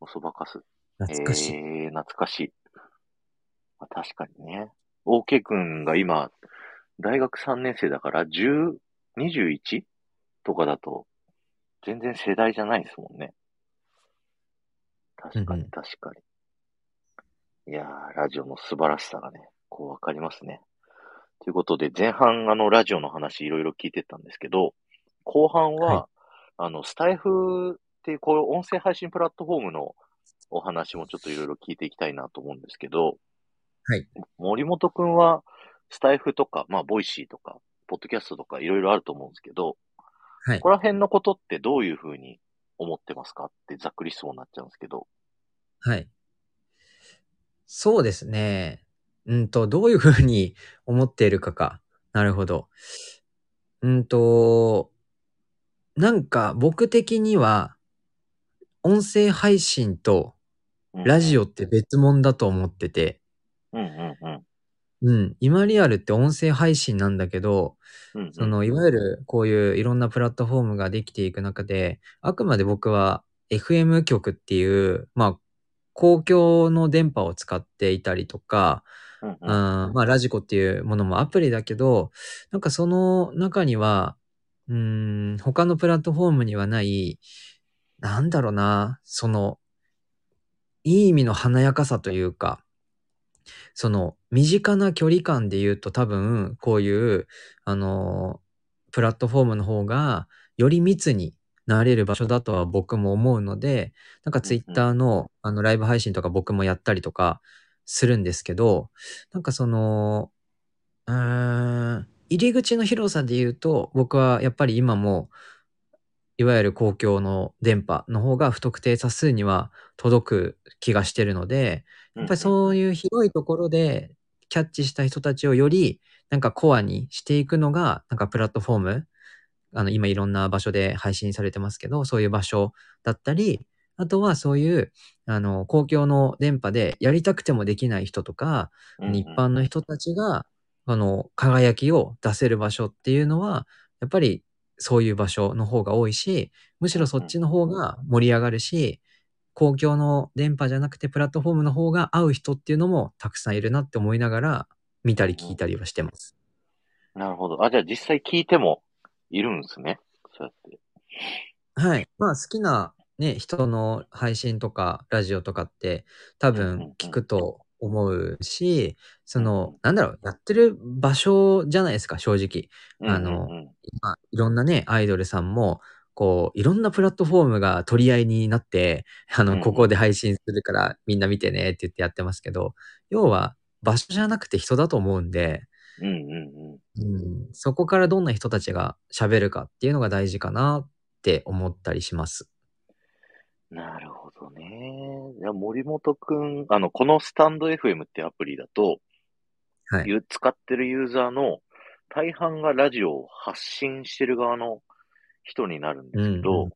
おそばかす。い。懐かしい。えー、懐かしい。まあ、確かにね。OK 君が今、大学3年生だから、10、21? とかだと、全然世代じゃないですもんね。確かにうんうん確かに。いやー、ラジオの素晴らしさがね、こうわかりますね。ということで、前半あの、ラジオの話いろいろ聞いてたんですけど、後半は、はあの、スタエフっていう、こういう音声配信プラットフォームのお話もちょっといろいろ聞いていきたいなと思うんですけど、はい。森本くんは、スタエフとか、まあ、 Voicy とか、ポッドキャストとかいろいろあると思うんですけど、はいここら辺のことってどういうふうに思ってますかってざっくり質問になっちゃうんですけど。はい。そうですね。うんと、どういうふうに思っているかか。なるほど。うんと、なんか僕的には、音声配信とラジオって別物だと思ってて、うんうんうん。うん、今リアルって音声配信なんだけど、うんうん、その、いわゆるこういういろんなプラットフォームができていく中で、あくまで僕は FM 局っていう、まあ、公共の電波を使っていたりとか、うんまあ、ラジコっていうものもアプリだけど、なんかその中には、うーん、他のプラットフォームにはない、なんだろうな、その、いい意味の華やかさというか、その、身近な距離感で言うと多分、こういう、あの、プラットフォームの方が、より密になれる場所だとは僕も思うので、なんかツイッターの、あの、ライブ配信とか僕もやったりとかするんですけど、なんかその、うーん、入り口の広さで言うと、僕はやっぱり今も、いわゆる公共の電波の方が不特定多数には届く気がしてるので、やっぱりそういう広いところでキャッチした人たちをよりなんかコアにしていくのが、なんかプラットフォーム、あの今いろんな場所で配信されてますけど、そういう場所だったり、あとはそういう、あの、公共の電波でやりたくてもできない人とか、うんうん一般の人たちが、あの、輝きを出せる場所っていうのは、やっぱりそういう場所の方が多いし、むしろそっちの方が盛り上がるし、公共の電波じゃなくてプラットフォームの方が合う人っていうのもたくさんいるなって思いながら見たり聞いたりはしてます。なるほど。あ、じゃあ実際聞いてもいるんですね。そうやって。はい。まあ好きなね、人の配信とかラジオとかって多分聞くと思うし、その、なんだろう、やってる場所じゃないですか、正直。あのうんうんうんまあ、いろんなね、アイドルさんも、こう、いろんなプラットフォームが取り合いになって、あの、ここで配信するからみんな見てねって言ってやってますけど、要は場所じゃなくて人だと思うんで、うんうんうん。うん、そこからどんな人たちが喋るかっていうのが大事かなって思ったりします。なるほどね。いや、森本くん、あの、このスタンド FM ってアプリだと、はい。ゆ使ってるユーザーの大半がラジオを発信してる側の人になるんですけど、うんうん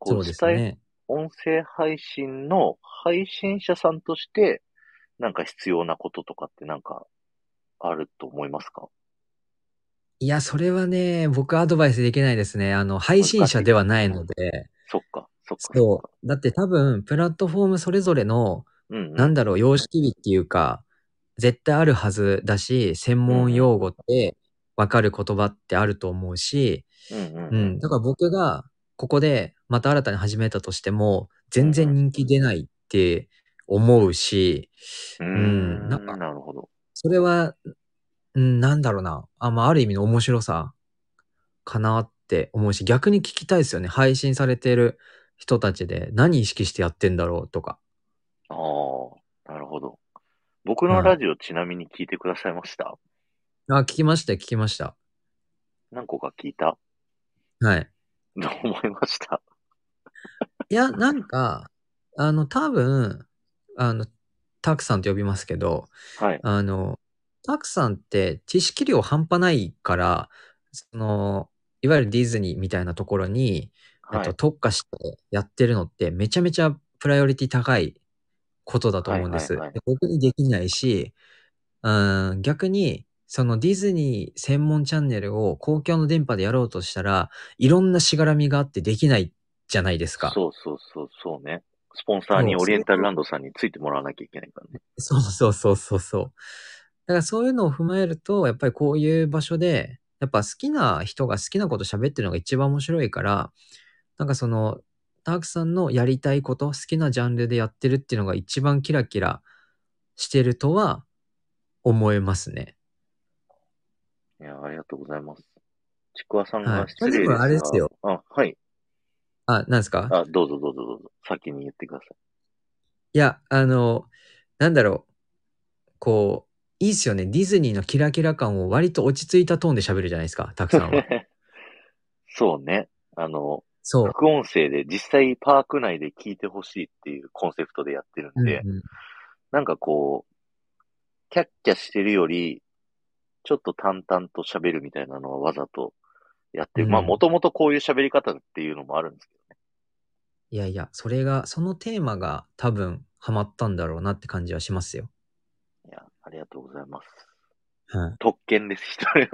こそうでスタイフすね。音声配信の配信者さんとして、なんか必要なこととかってなんかあると思いますか？いや、それはね、僕アドバイスできないですね。あの、配信者ではないので、そっか、そっか。そう。だって多分、プラットフォームそれぞれの、う。うん、うん。なんだろう、様式美っていうか、絶対あるはずだし、専門用語ってわかる言葉ってあると思うし、うん。だから僕が、ここでまた新たに始めたとしても、全然人気出ないって思うし、うんん、なんかなるほど。それは、うん、なんだろうな。あ、まあ、ある意味の面白さかなって思うし、逆に聞きたいですよね。配信されてる人たちで何意識してやってんだろうとか。ああ、なるほど。僕のラジオちなみに聞いてくださいました？あ、聞きました、聞きました。何個か聞いた？はい。どう思いました？いや、なんか、あの、多分、あの、たくさんと呼びますけど、はい。あの、たくさんって知識量半端ないから、その、いわゆるディズニーみたいなところに、えっと、はい。特化してやってるのってめちゃめちゃプライオリティ高いことだと思うんです。はいはいはいで僕にできないし、うん、逆に、そのディズニー専門チャンネルを公共の電波でやろうとしたら、いろんなしがらみがあってできないじゃないですか。そうそうそう、そうね。スポンサーにオリエンタルランドさんについてもらわなきゃいけないからね。そうそうそうそうそう。だからそういうのを踏まえると、やっぱりこういう場所で、やっぱ好きな人が好きなこと喋ってるのが一番面白いから、なんかその、たくさんのやりたいこと、好きなジャンルでやってるっていうのが一番キラキラしてるとは思えますね。いや、ありがとうございます。ちくわさんはいが失礼ですが、でもあれですよ。あ、はい。あ、なんですか？あ、どうぞどうぞどうぞ。先に言ってくださいや、あの、なんだろう。こう、いいっすよね。ディズニーのキラキラ感を割と落ち着いたトーンで喋るじゃないですか、たくさんは。い。そうね。あの、そう。副音声で実際パーク内で聞いてほしいっていうコンセプトでやってるんで、うんうんなんかこう、キャッキャしてるより、ちょっと淡々と喋るみたいなのはわざとやってる。うんまあ、もともとこういう喋り方っていうのもあるんですけどね。いやいや、それが、そのテーマが多分ハマったんだろうなって感じはしますよ。いや、ありがとうございます。はい。特権です、一人。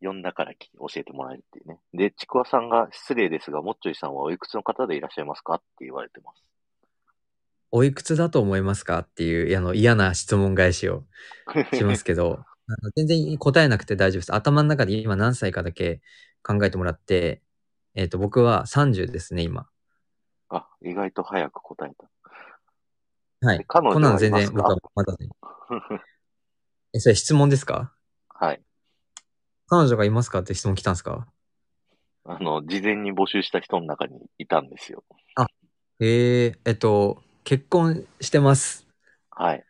呼んだからき教えてもらえるっていうね。で、ちくわさんが失礼ですが、もっちょいさんはおいくつの方でいらっしゃいますかって言われてます。おいくつだと思いますかっていうあの嫌な質問返しをしますけど、あの全然答えなくて大丈夫です。頭の中で今何歳かだけ考えてもらって、えっ、と、僕は30ですね、今。あ、意外と早く答えた。はい。彼女こんなの全然僕はまだね。え、それ質問ですか？はい。彼女がいますかって質問来たんですか？あの、事前に募集した人の中にいたんですよ。えー、えっと、結婚してます。はい。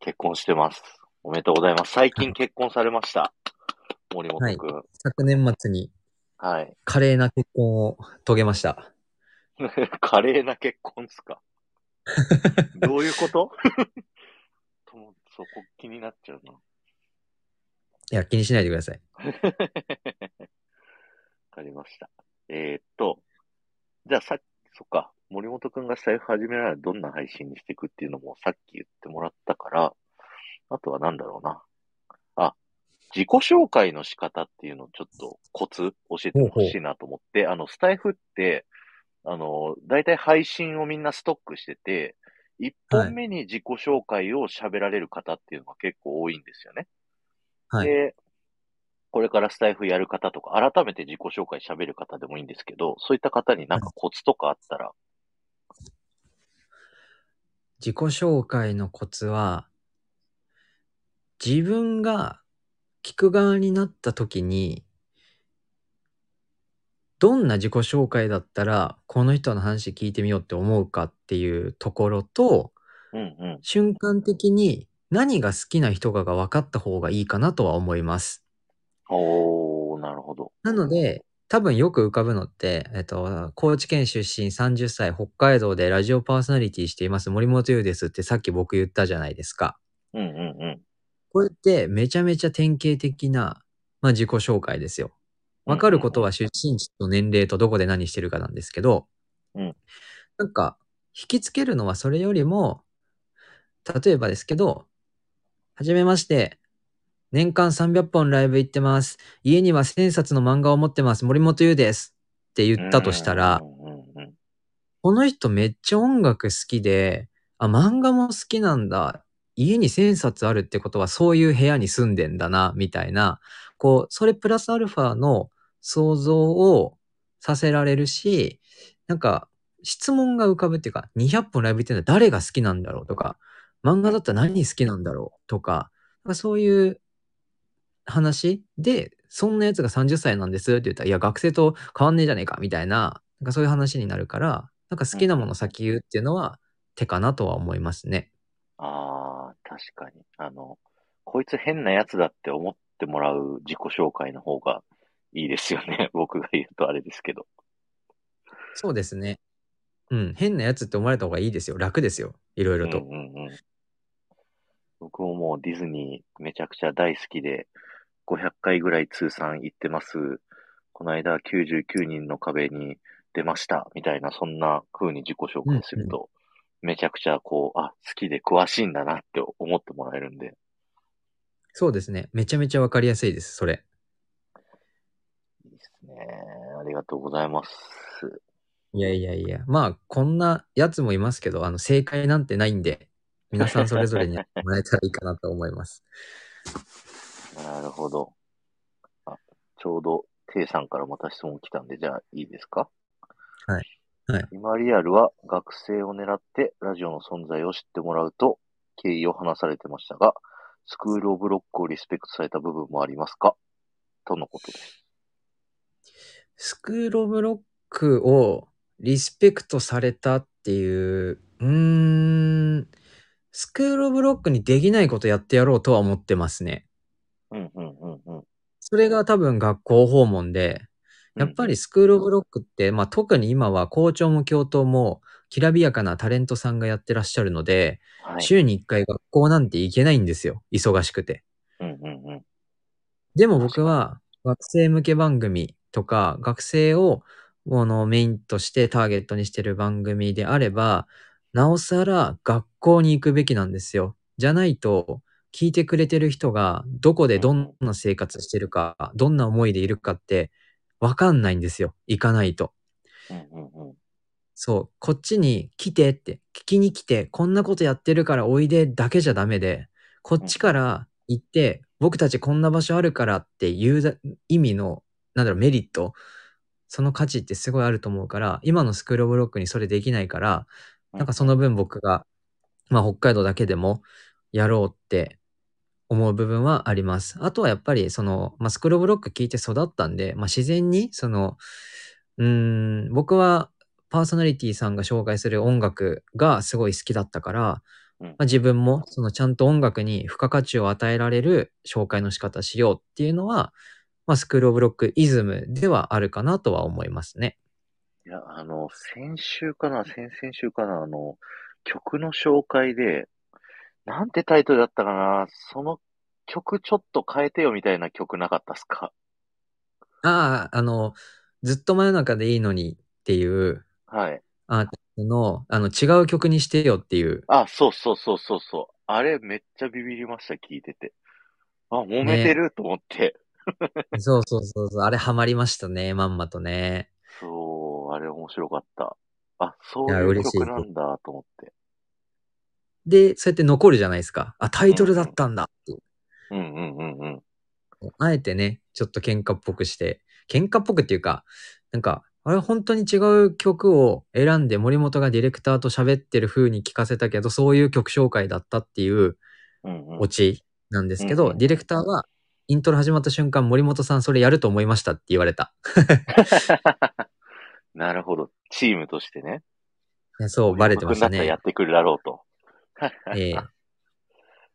結婚してます。おめでとうございます。最近結婚されました。森本くん。昨年末にはい。華麗な結婚を遂げました。華麗な結婚っすか？どういうこと？ともそこ気になっちゃうな。いや、気にしないでください。わかりました。えー、っと、じゃあさっき、そっか、森本くんが財布始められるどんな配信にしていくっていうのもさっき言ってもらったから、あとはなんだろうな。あ、自己紹介の仕方っていうのをちょっとコツ教えてほしいなと思って、あの、スタイフって、あの、だいたい配信をみんなストックしてて、一本目に自己紹介を喋られる方っていうのが結構多いんですよね。はい。で、これからスタイフやる方とか、改めて自己紹介喋る方でもいいんですけど、そういった方になんかコツとかあったら、自己紹介のコツは、自分が聞く側になった時に、どんな自己紹介だったら、この人の話聞いてみようって思うかっていうところと、うんうん。瞬間的に何が好きな人かが分かった方がいいかなとは思います。おー、なるほど。なので、多分よく浮かぶのって、えっと、高知県出身30歳、北海道でラジオパーソナリティしています森本優ですってさっき僕言ったじゃないですか。うんうんうん。これってめちゃめちゃ典型的な、まあ、自己紹介ですよ。わかることは出身地と年齢とどこで何してるかなんですけど、うんなんか、引きつけるのはそれよりも、例えばですけど、はじめまして、年間300本ライブ行ってます。家には1000冊の漫画を持ってます。森本優です。って言ったとしたらこの人めっちゃ音楽好きで、あ、漫画も好きなんだ。家に1000冊あるってことはそういう部屋に住んでんだな、みたいな、こう、それプラスアルファの想像をさせられるし、なんか質問が浮かぶっていうか、200本ライブっていうのは誰が好きなんだろうとか、漫画だったら何好きなんだろうとか、なんかそういう話？で、そんなやつが30歳なんですって言ったら、いや、学生と変わんねえじゃねえかみたいな、なんかそういう話になるから、なんか好きなもの先言うっていうのは手かなとは思いますね。ああ、確かに。あの、こいつ変なやつだって思ってもらう自己紹介の方がいいですよね。僕が言うとあれですけど。そうですね。うん、変なやつって思われた方がいいですよ。楽ですよ。いろいろと。うんうんうん。僕ももうディズニーめちゃくちゃ大好きで、500回ぐらい通算行ってます。この間99人の壁に出ました。みたいな、そんな風に自己紹介すると、めちゃくちゃこう、あ、好きで詳しいんだなって思ってもらえるんで。そうですね。めちゃめちゃわかりやすいです、それ。いいですね。ありがとうございます。いやいやいや。まあ、こんなやつもいますけど、あの、正解なんてないんで、皆さんそれぞれにもらえたらいいかなと思います。なるほど。あ、ちょうど、テイさんからまた質問来たんで、じゃあいいですか？はいはい今リアルは学生を狙ってラジオの存在を知ってもらうと経緯を話されてましたが、 SCHOOL OF LOCK をリスペクトされた部分もありますか？とのことです。 SCHOOL OF LOCK をリスペクトされたっていう、うーん、 SCHOOL OF LOCK にできないことやってやろうとは思ってますね。うん、うん、うん、うん。それが多分学校訪問で、やっぱりスクールオブロックって、まあ特に今は校長も教頭もきらびやかなタレントさんがやってらっしゃるので、はい。週に1回学校なんて行けないんですよ。忙しくて。うん、うん、うん。でも僕は学生向け番組とか学生をあのメインとしてターゲットにしてる番組であれば、なおさら学校に行くべきなんですよ。じゃないと、聞いてくれてる人がどこでどんな生活してるか、どんな思いでいるかってわかんないんですよ。行かないと。そう、こっちに来てって、聞きに来て、こんなことやってるからおいでだけじゃダメで、こっちから行って、僕たちこんな場所あるからっていうだ意味の、なんだろう、メリット、その価値ってすごいあると思うから、今のスクールオブロックにそれできないから、なんかその分僕が、まあ北海道だけでもやろうって思う部分はあります。あとはやっぱりその、まあスクールオブロック聞いて育ったんで、まあ自然にその、うーん、僕はパーソナリティさんが紹介する音楽がすごい好きだったから、うんまあ、自分もそのちゃんと音楽に付加価値を与えられる紹介の仕方しようっていうのは、まあ、スクールオブロックイズムではあるかなとは思いますね。いや、あの、先週かな、先々週かな、あの、曲の紹介で、なんてタイトルだったかな、その曲ちょっと変えてよみたいな曲なかったっすか？ああ、あの、ずっと真夜中でいいのにっていうはい。アーティストの、あの、違う曲にしてよっていう。あ、そうそうそうそうそう。あれめっちゃビビりました、聞いてて。あ、揉めてる、と思って。そうそうそうそう、あれハマりましたね、まんまとね。そう、あれ面白かった。あ、そういう曲なんだ、と思って。で、そうやって残るじゃないですか。あ、タイトルだったんだっていう。うんうんうんうん。あえてね、ちょっと喧嘩っぽくして、喧嘩っぽくっていうか、なんか、あれ本当に違う曲を選んで森本がディレクターと喋ってる風に聞かせたけど、そういう曲紹介だったっていうオチなんですけど、うんうんディレクターはイントロ始まった瞬間、森本さんそれやると思いましたって言われた。なるほど。チームとしてね。そう、バレてましたねやっ。てくるだろうと。ええ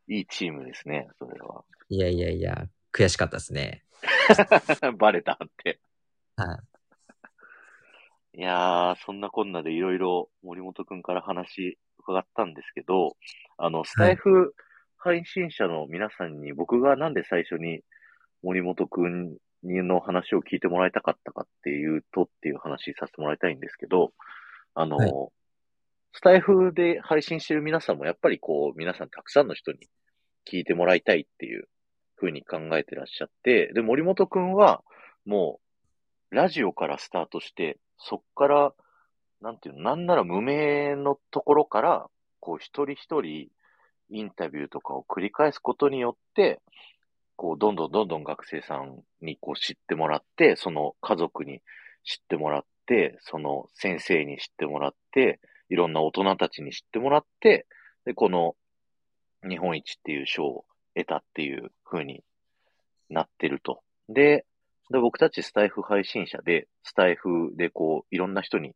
いいチームですね、それは。いやいやいや、悔しかったですね。バレたって。はい。いやー、そんなこんなでいろいろ森本くんから話伺ったんですけど、あの、スタイフ配信者の皆さんに僕がなんで最初に森本くんの話を聞いてもらいたかったかっていうとっていう話させてもらいたいんですけど、あの、はい。スタイフで配信してる皆さんもやっぱりこう、皆さんたくさんの人に聞いてもらいたいっていう風に考えてらっしゃって、で、森本くんはもう、ラジオからスタートして、そっから、なんていうの、なんなら無名のところから、こう一人一人インタビューとかを繰り返すことによって、こうどんどんどんどん学生さんにこう知ってもらって、その家族に知ってもらって、その先生に知ってもらって、いろんな大人たちに知ってもらって、で、この日本一っていう賞を得たっていう風になってると。で、で僕たちスタイフ配信者で、スタイフでこう、いろんな人に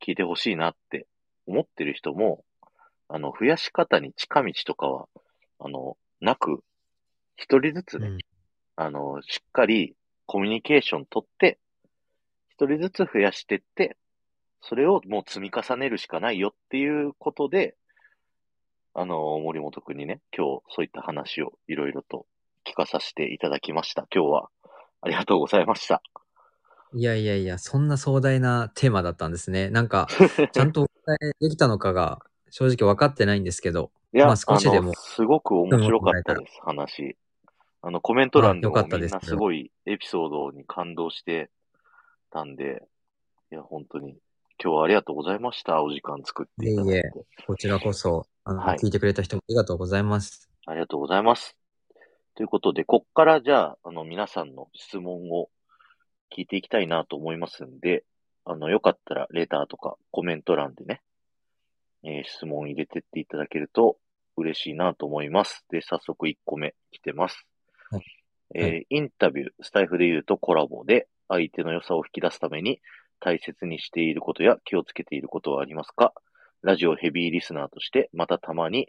聞いてほしいなって思ってる人も、あの、増やし方に近道とかは、あの、なく、一人ずつね、うんあの、しっかりコミュニケーション取って、一人ずつ増やしてって、それをもう積み重ねるしかないよっていうことで、あの、森本くんにね、今日そういった話をいろいろと聞かさせていただきました。今日はありがとうございました。いやいやいや、そんな壮大なテーマだったんですね。なんか、ちゃんとお伝えできたのかが正直分かってないんですけど。いや、まあ少しでもすごく面白かったです、話。あの、コメント欄でもみんなすごいエピソードに感動してたんで、いや、本当に今日はありがとうございました。お時間作っていただいて。いえいこちらこそ、あの、はい聞いてくれた人もありがとうございます。ありがとうございます。ということで、こっからじゃあ、あの、皆さんの質問を聞いていきたいなと思いますんで、あの、よかったらレターとかコメント欄でね、えー質問入れてっていただけると嬉しいなと思います。で、早速1個目来てます。はいえーはインタビュー、スタイフで言うとコラボで相手の良さを引き出すために大切にしていることや気をつけていることはありますか？ラジオヘビーリスナーとして、またたまに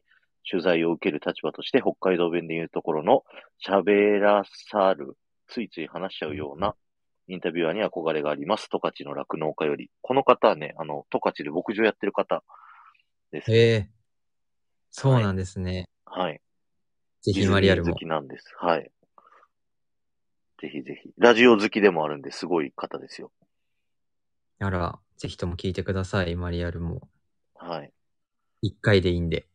取材を受ける立場として北海道弁で言うところの喋らさる、ついつい話しちゃうようなインタビュアーに憧れがあります。十勝の酪農家より。この方はね、あの、十勝で牧場やってる方です、ね。ええそうなんですね。はい。ぜひマリアルも好。きなんです。はい。ぜひぜひ。ラジオ好きでもあるんで、すごい方ですよ。あら、ぜひとも聞いてください、マリアルも。はい。一回でいいんで。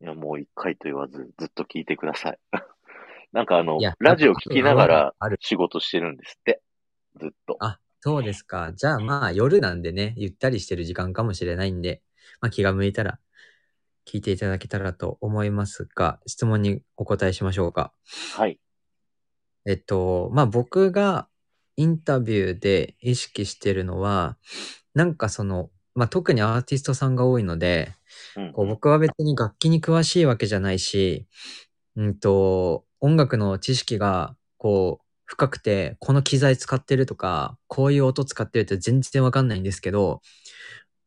いや、もう一回と言わず、ずっと聞いてください。なんかあのラジオ聞きながらある。仕事してるんですって。ずっと。あ、そうですか。じゃあまあ夜なんでね、ゆったりしてる時間かもしれないんで、まあ気が向いたら聞いていただけたらと思いますが、質問にお答えしましょうか。はい。えっと、まあ僕がインタビューで意識してるのは、なんかその、まあ特にアーティストさんが多いので、うんこう僕は別に楽器に詳しいわけじゃないし、うんと、音楽の知識がこう深くて、この機材使ってるとか、こういう音使ってるって全然わかんないんですけど、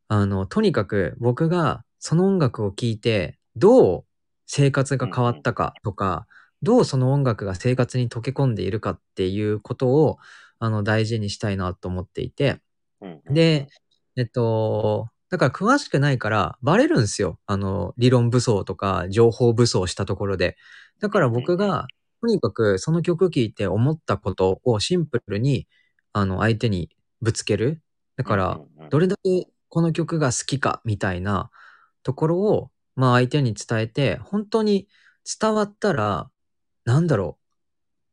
あの、とにかく僕がその音楽を聴いて、どう生活が変わったかとか、どうその音楽が生活に溶け込んでいるかっていうことを、あの、大事にしたいなと思っていて、うんで、えっと、だから詳しくないからバレるんですよ。あの、理論武装とか情報武装したところで。だから僕が、とにかくその曲聴いて思ったことをシンプルに、あの、相手にぶつける。だから、、どれだけこの曲が好きかみたいなところを、まあ相手に伝えて、本当に伝わったら、なんだろう。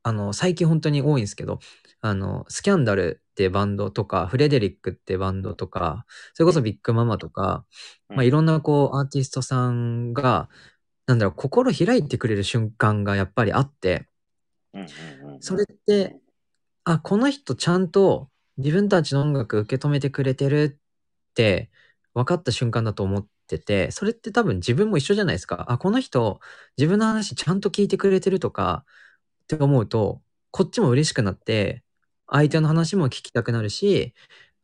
あの、最近本当に多いんですけど、あの、スキャンダルってバンドとか、フレデリックってバンドとか、それこそビッグママとか、まあいろんなこうアーティストさんが、なんだろう、心開いてくれる瞬間がやっぱりあって、それって、あ、この人ちゃんと自分たちの音楽受け止めてくれてるって分かった瞬間だと思ってて、それって多分自分も一緒じゃないですか。あ、この人自分の話ちゃんと聞いてくれてるとかって思うと、こっちも嬉しくなって、相手の話も聞きたくなるし、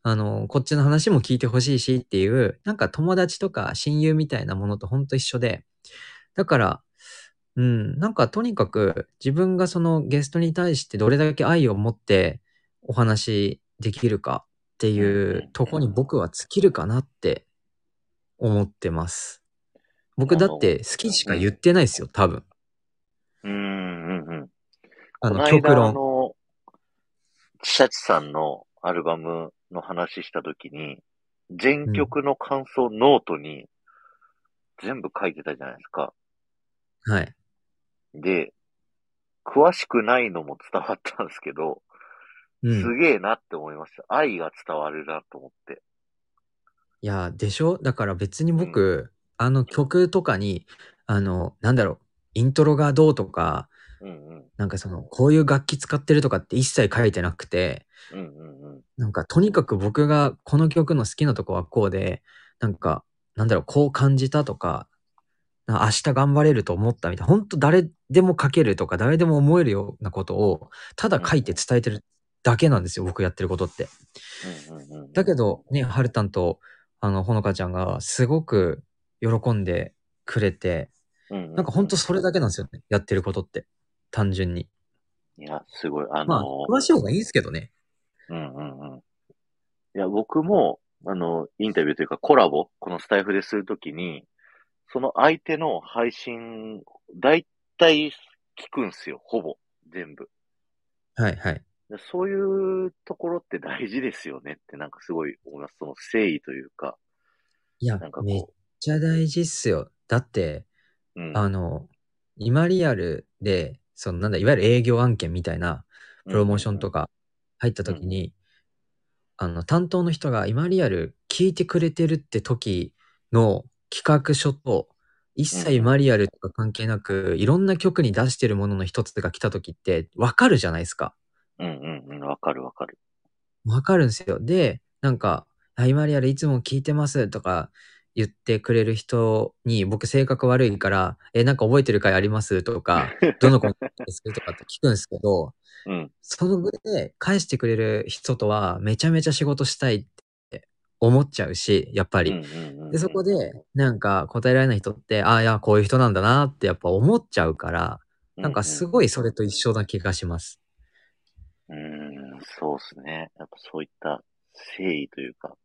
あの、こっちの話も聞いてほしいしっていう、なんか友達とか親友みたいなものとほんと一緒で、だから、うん、なんかとにかく自分がそのゲストに対してどれだけ愛を持ってお話できるかっていうとこに僕は尽きるかなって思ってます。僕だって好きしか言ってないですよ、多分。うんうんうん。あの、極論。の、シャチさんのアルバムの話したときに、全曲の感想ノートに全部書いてたじゃないですか。はい。で、詳しくないのも伝わったんですけど、うん。すげえなって思いました。愛が伝わるなと思って。いや、でしょ？だから別に僕、あの曲とかに、あの、なんだろう、イントロがどうとか、うんうん。なんかその、こういう楽器使ってるとかって一切書いてなくて、うんうんうん。なんかとにかく僕がこの曲の好きなとこはこうで、なんか、なんだろう、こう感じたとか、な明日頑張れると思ったみたいな、本当誰でも書けるとか、誰でも思えるようなことを、ただ書いて伝えてるだけなんですよ、僕やってることって。うんうんうん。だけど、ね、はるたんと、あの、ほのかちゃんがすごく喜んでくれて、うんうん、なんか本当それだけなんですよね、やってることって。単純に。いや、すごい。あのー、まあ、詳しい方がいいですけどね。うんうんうん。いや、僕も、あの、インタビューというかコラボ、このスタイフでするときに、その相手の配信、だいたい聞くんすよ、ほぼ、全部。はいはい。そういうところって大事ですよねってなんかすごい思います。その誠意というか。いやなんか、めっこちゃ大事っすよ。だって、う、うん。あの、今リアルで、そのなんだ、いわゆる営業案件みたいなプロモーションとか。か入った時に、あの、担当の人が今リアル聞いてくれてるって時の企画書と、一切今リアルとか関係なく、いろんな曲に出してるものの一つが来た時って、わかるじゃないですか。うんうんうん。わかるわかる。わかるんですよ。で、なんか、あ今リアルいつも聞いてますとか言ってくれる人に、僕性格悪いから、え、なんか覚えてる回あります？とか、どの子ですとかって聞くんですけど、うん。その上で返してくれる人とはめちゃめちゃ仕事したいって思っちゃうし、やっぱり。で、そこで、なんか答えられない人って、ああ、いや、こういう人なんだなってやっぱ思っちゃうから、なんかすごいそれと一緒な気がします。うんうん、うんそうっすね。やっぱそういった誠意というか、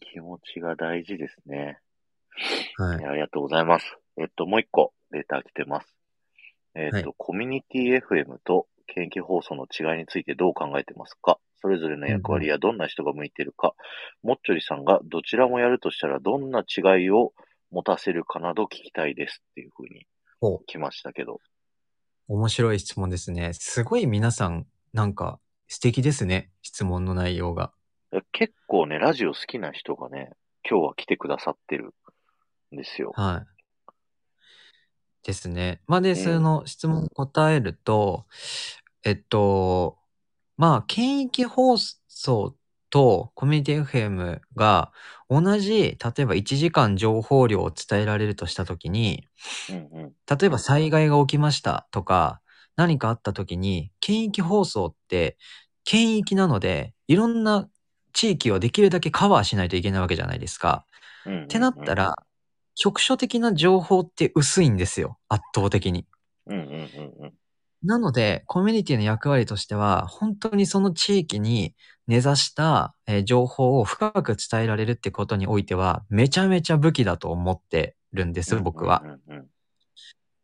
気持ちが大事ですね。はいありがとうございます。えっと、もう一個、レター来てます。えっと、はいコミュニティ FM と研究放送の違いについてどう考えてますか？それぞれの役割やどんな人が向いてるか、もっちょりさんがどちらもやるとしたらどんな違いを持たせるかなど聞きたいですっていうふうにお来ましたけど。面白い質問ですね。すごい皆さん、なんか素敵ですね。質問の内容が。結構ね、ラジオ好きな人がね、今日は来てくださってるんですよ。はい。ですね。まあ、で、うんその質問答えると、えっと、まあ、県域放送とコミュニティ FM が同じ、例えば1時間情報量を伝えられるとしたときに、うんうん。例えば災害が起きましたとか、何かあった時に、県域放送って、県域なので、いろんな地域をできるだけカバーしないといけないわけじゃないですか。うんうんうんってなった、ら、局所的な情報って薄いんですよ。圧倒的に。うんうんうんうん。なので、コミュニティの役割としては、本当にその地域に根ざした、えー情報を深く伝えられるってことにおいては、めちゃめちゃ武器だと思ってるんです、僕は。うんうんうん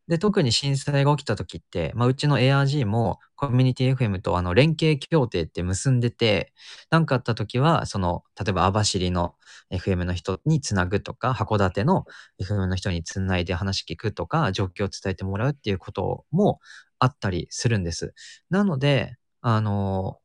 で、特に震災が起きた時って、まあ、うちの ARG もコミュニティ FM とあの連携協定って結んでて、何かあった時は、その、例えば網走の FM の人につなぐとか、函館の FM の人につないで話聞くとか、状況を伝えてもらうっていうこともあったりするんです。なので、あの、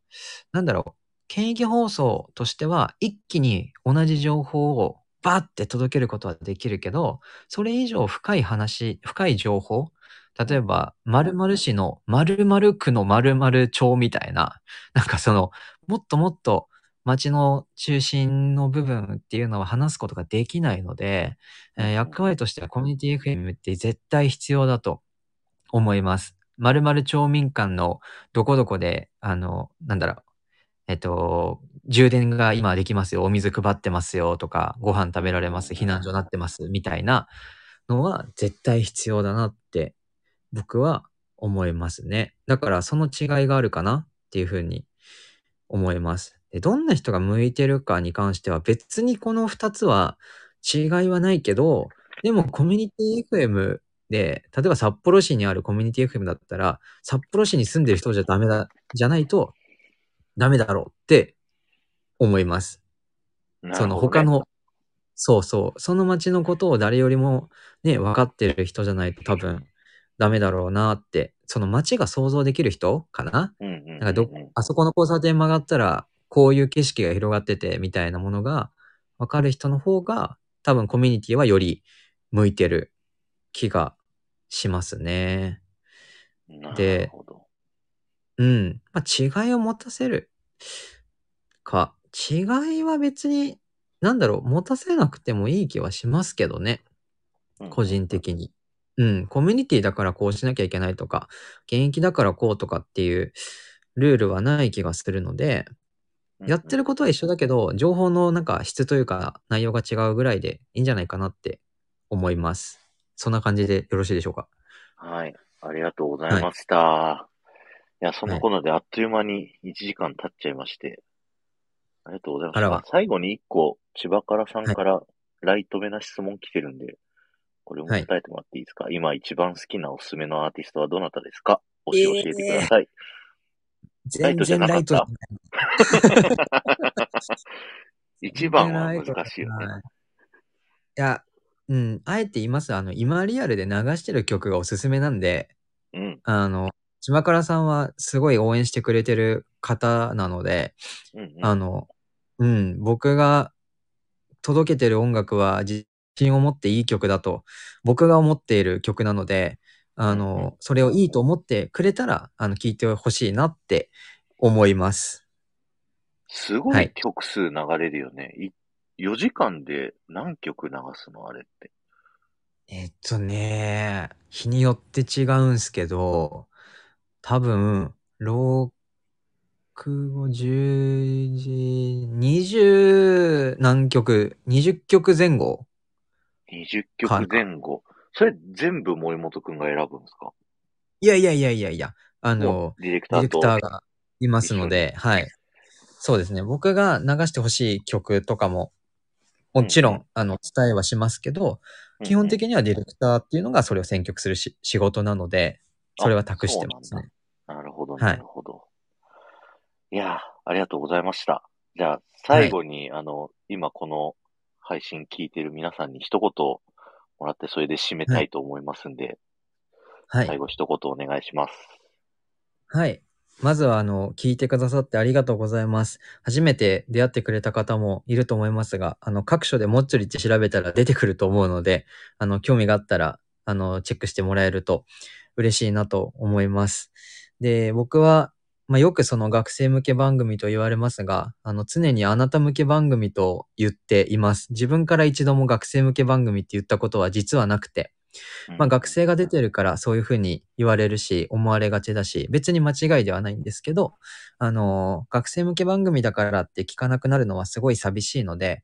なんだろう、県域放送としては、一気に同じ情報をバーって届けることはできるけど、それ以上深い話、深い情報、例えば、〇〇市の〇〇区の〇〇町みたいな、なんかその、もっともっと町の中心の部分っていうのは話すことができないので、えー役割としてはコミュニティ FM って絶対必要だと思います。〇〇町民間のどこどこで、あの、なんだろう、えっと、充電が今できますよ、お水配ってますよとか、ご飯食べられます、避難所になってますみたいなのは絶対必要だなって僕は思いますね。だからその違いがあるかなっていうふうに思います。でどんな人が向いてるかに関しては別にこの二つは違いはないけど、でもコミュニティ FM で、例えば札幌市にあるコミュニティ FM だったら、札幌市に住んでる人じゃダメだ、じゃないとダメだろうって思います。その他の、の、そうそう、その町のことを誰よりもね、分かってる人じゃないと多分ダメだろうなって、その町が想像できる人かな？うんなんかど、あそこの交差点曲がったら、こういう景色が広がってて、みたいなものが分かる人の方が、多分コミュニティはより向いてる気がしますね。で。うん。まあ、違いを持たせるか。違いは別に、なんだろう、持たせなくてもいい気はしますけどね。うん個人的に。うん。コミュニティだからこうしなきゃいけないとか、現役だからこうとかっていうルールはない気がするので、やってることは一緒だけど、情報のなんか質というか内容が違うぐらいでいいんじゃないかなって思います。そんな感じでよろしいでしょうか？はい。ありがとうございました。い、や、そんなことであっという間に1時間経っちゃいまして。ありがとうござい。あらわ最後に1個、千葉からさんからライト目な質問来てるんで、これも答えてもらっていいですか、今一番好きなおすすめのアーティストはどなたですか？教えてください。ライ全トじゃなかった然ライトじゃない。一番は難しいよね。はいいや、うん、あえて言います。あの、今リアルで流してる曲がおすすめなんで、うん。あの、島倉さんはすごい応援してくれてる方なので、うん、うん。あの、うん、僕が届けてる音楽は自信を持っていい曲だと、僕が思っている曲なので、あの、うんうんそれをいいと思ってくれたら、あの、聴いてほしいなって思います。すごはいい曲数流れるよね。い4時間で何曲流すの？あれって。えっとね、日によって違うんすけど、多分、6、5、10時、20何曲、20曲前後20曲前後。それ全部森本くんが選ぶんですか？いやいやいやいやいや、あのディレクタディレク。ターがいますので、はい。そうですね。僕が流してほしい曲とかも、もちろん、うんあの、伝えはしますけど、基本的にはディレクターっていうのがそれを選曲するし仕事なので、それは託してますね。なるほど、はいなるほど。い、やー、ありがとうございました。じゃあ、最後に、あの、今この配信聞いてる皆さんに一言もらって、それで締めたいと思いますんで、はい最。後一言お願いします。はい。まずは、あの、聞いてくださってありがとうございます。初めて出会ってくれた方もいると思いますが、あの、各所でもっちょりって調べたら出てくると思うので、あの、興味があったら、あの、チェックしてもらえると嬉しいなと思います。で、僕は、まあ、よくその学生向け番組と言われますが、あの、常にあなた向け番組と言っています。自分から一度も学生向け番組って言ったことは実はなくて、まあ、学生が出てるからそういうふうに言われるし、思われがちだし、別に間違いではないんですけど、あの、学生向け番組だからって聞かなくなるのはすごい寂しいので、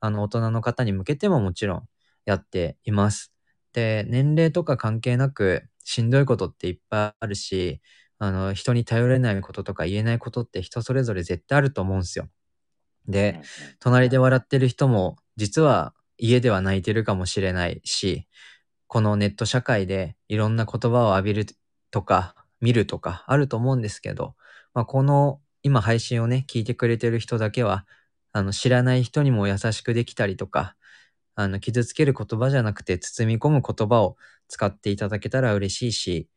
あの、大人の方に向けてももちろんやっています。で、年齢とか関係なく、しんどいことっていっぱいあるし、あの、人に頼れないこととか言えないことって人それぞれ絶対あると思うんですよ。で、隣で笑ってる人も実は家では泣いてるかもしれないし、このネット社会でいろんな言葉を浴びるとか見るとかあると思うんですけど、まあ、この今配信をね、聞いてくれてる人だけは、あの知らない人にも優しくできたりとか、あの傷つける言葉じゃなくて包み込む言葉を使っていただけたら嬉しいし、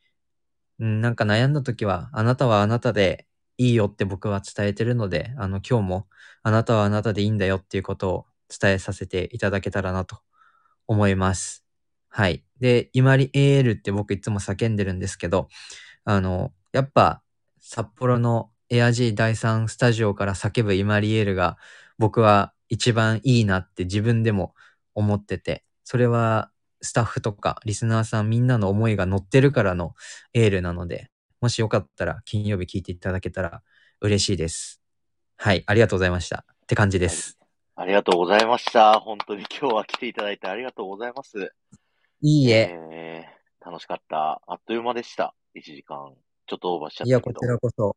ん、なんか悩んだ時はあなたはあなたでいいよって僕は伝えてるので、あの今日もあなたはあなたでいいんだよっていうことを伝えさせていただけたらなと思います。はい。で、イマリエールって僕いつも叫んでるんですけど、あの、やっぱ札幌のエアジー第3スタジオから叫ぶイマリエールが僕は一番いいなって自分でも思ってて、それはスタッフとかリスナーさんみんなの思いが乗ってるからのエールなので、もしよかったら金曜日聞いていただけたら嬉しいです。はい、ありがとうございました。って感じです。ありがとうございました。本当に今日は来ていただいてありがとうございます。いいえ。えー楽しかった。あっという間でした。1時間。ちょっとオーバーしちゃっいや、こたけど。ちらこそ。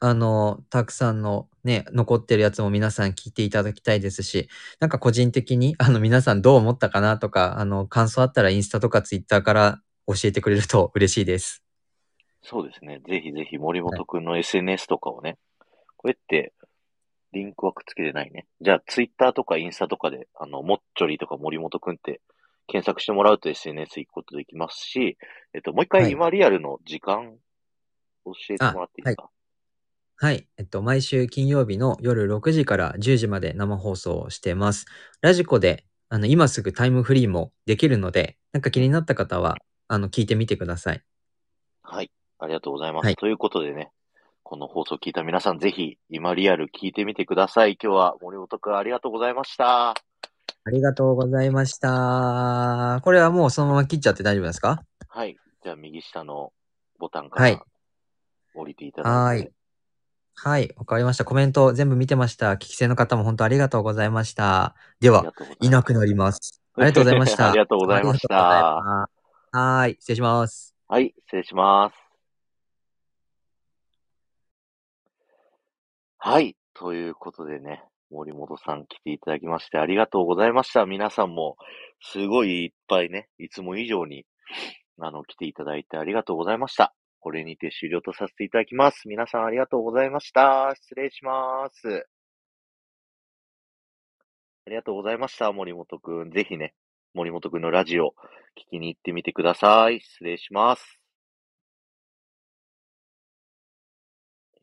あの、たくさんのね、残ってるやつも皆さん聞いていただきたいですし、なんか個人的に、あの、皆さんどう思ったかなとか、あの、感想あったらインスタとかツイッターから教えてくれると嬉しいです。そうですね。ぜひぜひ森本くんの SNS とかをね、こうやって、リンクはくっつけてないね。じゃあ、ツイッターとかインスタとかで、あの、もっちょりとか森本くんって検索してもらうと SNS 行くことできますし、えっと、もう一回はい今リアルの時間、教えてもらっていいですか？はい。えっと、毎週金曜日の夜6時から10時まで生放送をしてます。ラジコで、あの、今すぐタイムフリーもできるので、なんか気になった方は、あの、聞いてみてください。はい。ありがとうございます。はいということでね、この放送聞いた皆さん、ぜひ、今リアル聞いてみてください。今日は森本くんありがとうございました。ありがとうございました。これはもうそのまま切っちゃって大丈夫ですか？はい。じゃあ、右下のボタンかはいら降りていただいて。はい。わかりました。コメント全部見てました。聞き手の方も本当ありがとうございました。ではいいなくなります。ありがとうございました。ありがとうございましたはーい。失礼します。はい、失礼します。はい。ということでね、森本さん来ていただきましてありがとうございました。皆さんも、すごいいっぱいね、いつも以上に、あの、来ていただいてありがとうございました。これにて終了とさせていただきます。皆さんありがとうございました。失礼します。ありがとうございました、森本くん。ぜひね、森本くんのラジオ、聞きに行ってみてください。失礼します。